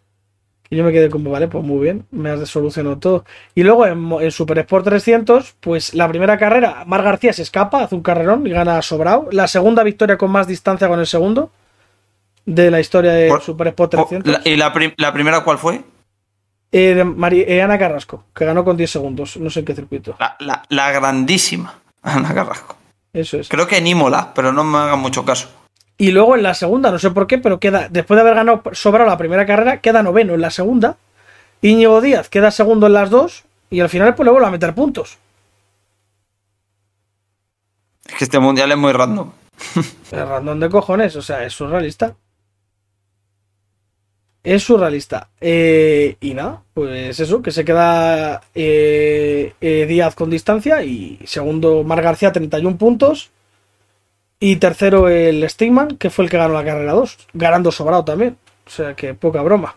[SPEAKER 1] Y yo me quedé como, vale, pues muy bien, me has solucionado todo. Y luego en, Super Sport 300, pues la primera carrera, Mar García se escapa, hace un carrerón y gana sobrado. La segunda victoria con más distancia con el segundo de la historia de Super Sport 300.
[SPEAKER 2] ¿Y la, primera cuál fue?
[SPEAKER 1] Eh, eh, Ana Carrasco, que ganó con 10 segundos, no sé en qué circuito.
[SPEAKER 2] La, la grandísima Ana Carrasco.
[SPEAKER 1] Eso es.
[SPEAKER 2] Creo que en Imola, pero no me hagan mucho caso.
[SPEAKER 1] Y luego en la segunda, no sé por qué, pero queda, después de haber ganado sobrado la primera carrera, queda noveno en la segunda. Íñigo Díaz queda segundo en las dos. Y al final, pues le vuelve a meter puntos.
[SPEAKER 2] Es que este mundial es muy random. [LAUGHS]
[SPEAKER 1] Es random de cojones, o sea, es surrealista. Es surrealista. Eh, y nada, pues eso, que se queda eh, eh, Díaz con distancia y segundo Mar García 31 puntos. Y tercero el Stigman, que fue el que ganó la carrera 2, ganando sobrado también. O sea que poca broma.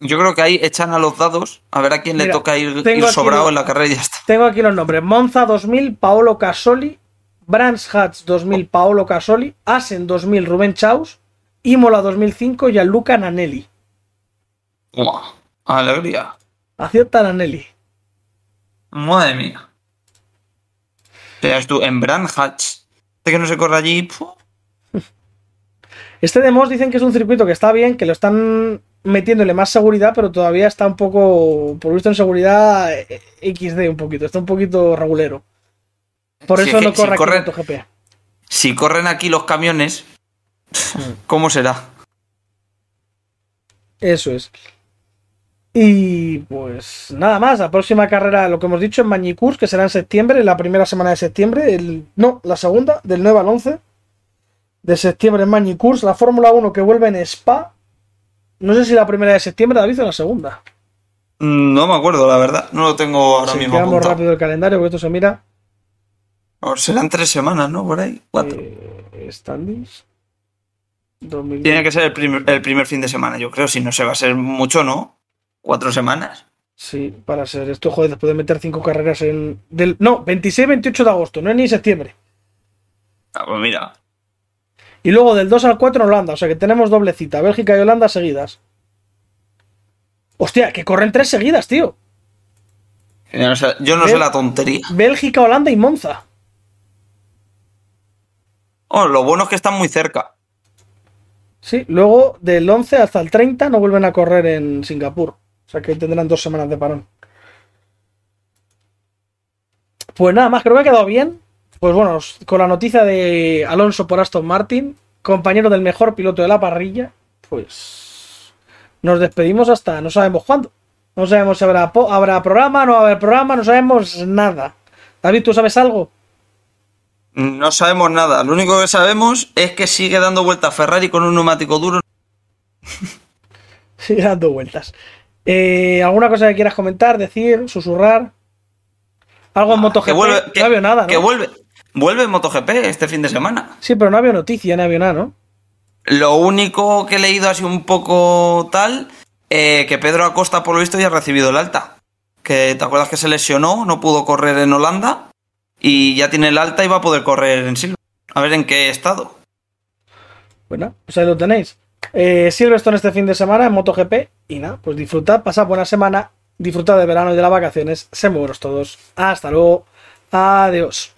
[SPEAKER 2] Yo creo que ahí echan a los dados a ver a quién le toca ir, sobrado en la carrera y ya está.
[SPEAKER 1] Tengo aquí los nombres: Monza 2000, Paolo Casoli, Brands Hatch 2000, Paolo Casoli, Asen 2000, Rubén Chaus, Imola 2005, Gianluca Nanelli.
[SPEAKER 2] ¡Wow! ¡Alegría!
[SPEAKER 1] Acierta Nanelli.
[SPEAKER 2] Madre mía. Veas tú, en Brand Hatch. Este que no se corre allí.
[SPEAKER 1] Este de Moss dicen que es un circuito que está bien, que lo están metiéndole más seguridad, pero todavía está un poco, por visto en seguridad, eh, XD un poquito, está un poquito regulero. Por eso no corre si aquí GP.
[SPEAKER 2] Si corren aquí los camiones, ¿cómo será?
[SPEAKER 1] Eso es. Y pues nada más, la próxima carrera, lo que hemos dicho, en Mañicurs, que será en septiembre, la primera semana de septiembre, el, no, la segunda, del 9 al 11 de septiembre en Mañicurs, la Fórmula 1 que vuelve en Spa. No sé si la primera de septiembre, David, o la segunda.
[SPEAKER 2] Mm, no me acuerdo, la verdad, no lo tengo ahora mismo.
[SPEAKER 1] Quedamos rápido el calendario, porque esto se mira.
[SPEAKER 2] serán tres semanas, ¿no? Por ahí, cuatro.
[SPEAKER 1] Eh,
[SPEAKER 2] Tiene que ser el primer, el primer fin de semana, yo creo, si no se va a ser mucho, ¿no? ¿Cuatro semanas?
[SPEAKER 1] Sí, para ser esto, joder, después de meter cinco carreras en. Del, no, 26-28 de agosto, no es ni septiembre.
[SPEAKER 2] Ah, pues mira.
[SPEAKER 1] Y luego del 2 al 4 en Holanda, o sea que tenemos doble cita, Bélgica y Holanda seguidas. Hostia, que corren tres seguidas, tío.
[SPEAKER 2] Yo no sé, la tontería.
[SPEAKER 1] Bélgica, Holanda y Monza.
[SPEAKER 2] Oh, lo bueno es que están muy cerca.
[SPEAKER 1] Sí, luego del 11 hasta el 30 no vuelven a correr en Singapur. O sea que tendrán dos semanas de parón. Pues nada más, creo que ha quedado bien. Pues bueno, con la noticia de Alonso por Aston Martin, compañero del mejor piloto de la parrilla, pues nos despedimos hasta no sabemos cuándo. No sabemos si habrá, habrá programa, no haber programa, no sabemos nada. David, ¿tú sabes algo?
[SPEAKER 2] No sabemos nada. Lo único que sabemos es que sigue dando vueltas Ferrari con un neumático duro. [LAUGHS]
[SPEAKER 1] sigue dando vueltas. Eh, ¿Alguna cosa que quieras comentar, decir, susurrar? Algo en MotoGP.
[SPEAKER 2] Que vuelve,
[SPEAKER 1] no había nada, ¿no?
[SPEAKER 2] Que vuelve, vuelve MotoGP este fin de semana.
[SPEAKER 1] Sí, pero no había noticia, no había nada, ¿no?
[SPEAKER 2] Lo único que he leído así un poco tal, eh, que Pedro Acosta por lo visto ya ha recibido el alta. Que te acuerdas que se lesionó, no pudo correr en Holanda y ya tiene el alta y va a poder correr en Silverstone. A ver en qué estado.
[SPEAKER 1] Bueno, pues ahí lo tenéis. Eh, Silverstone este fin de semana en MotoGP. Y nada, pues disfrutad, pasad buena semana, disfrutad de verano y de las vacaciones. Se buenos todos. Hasta luego. Adiós.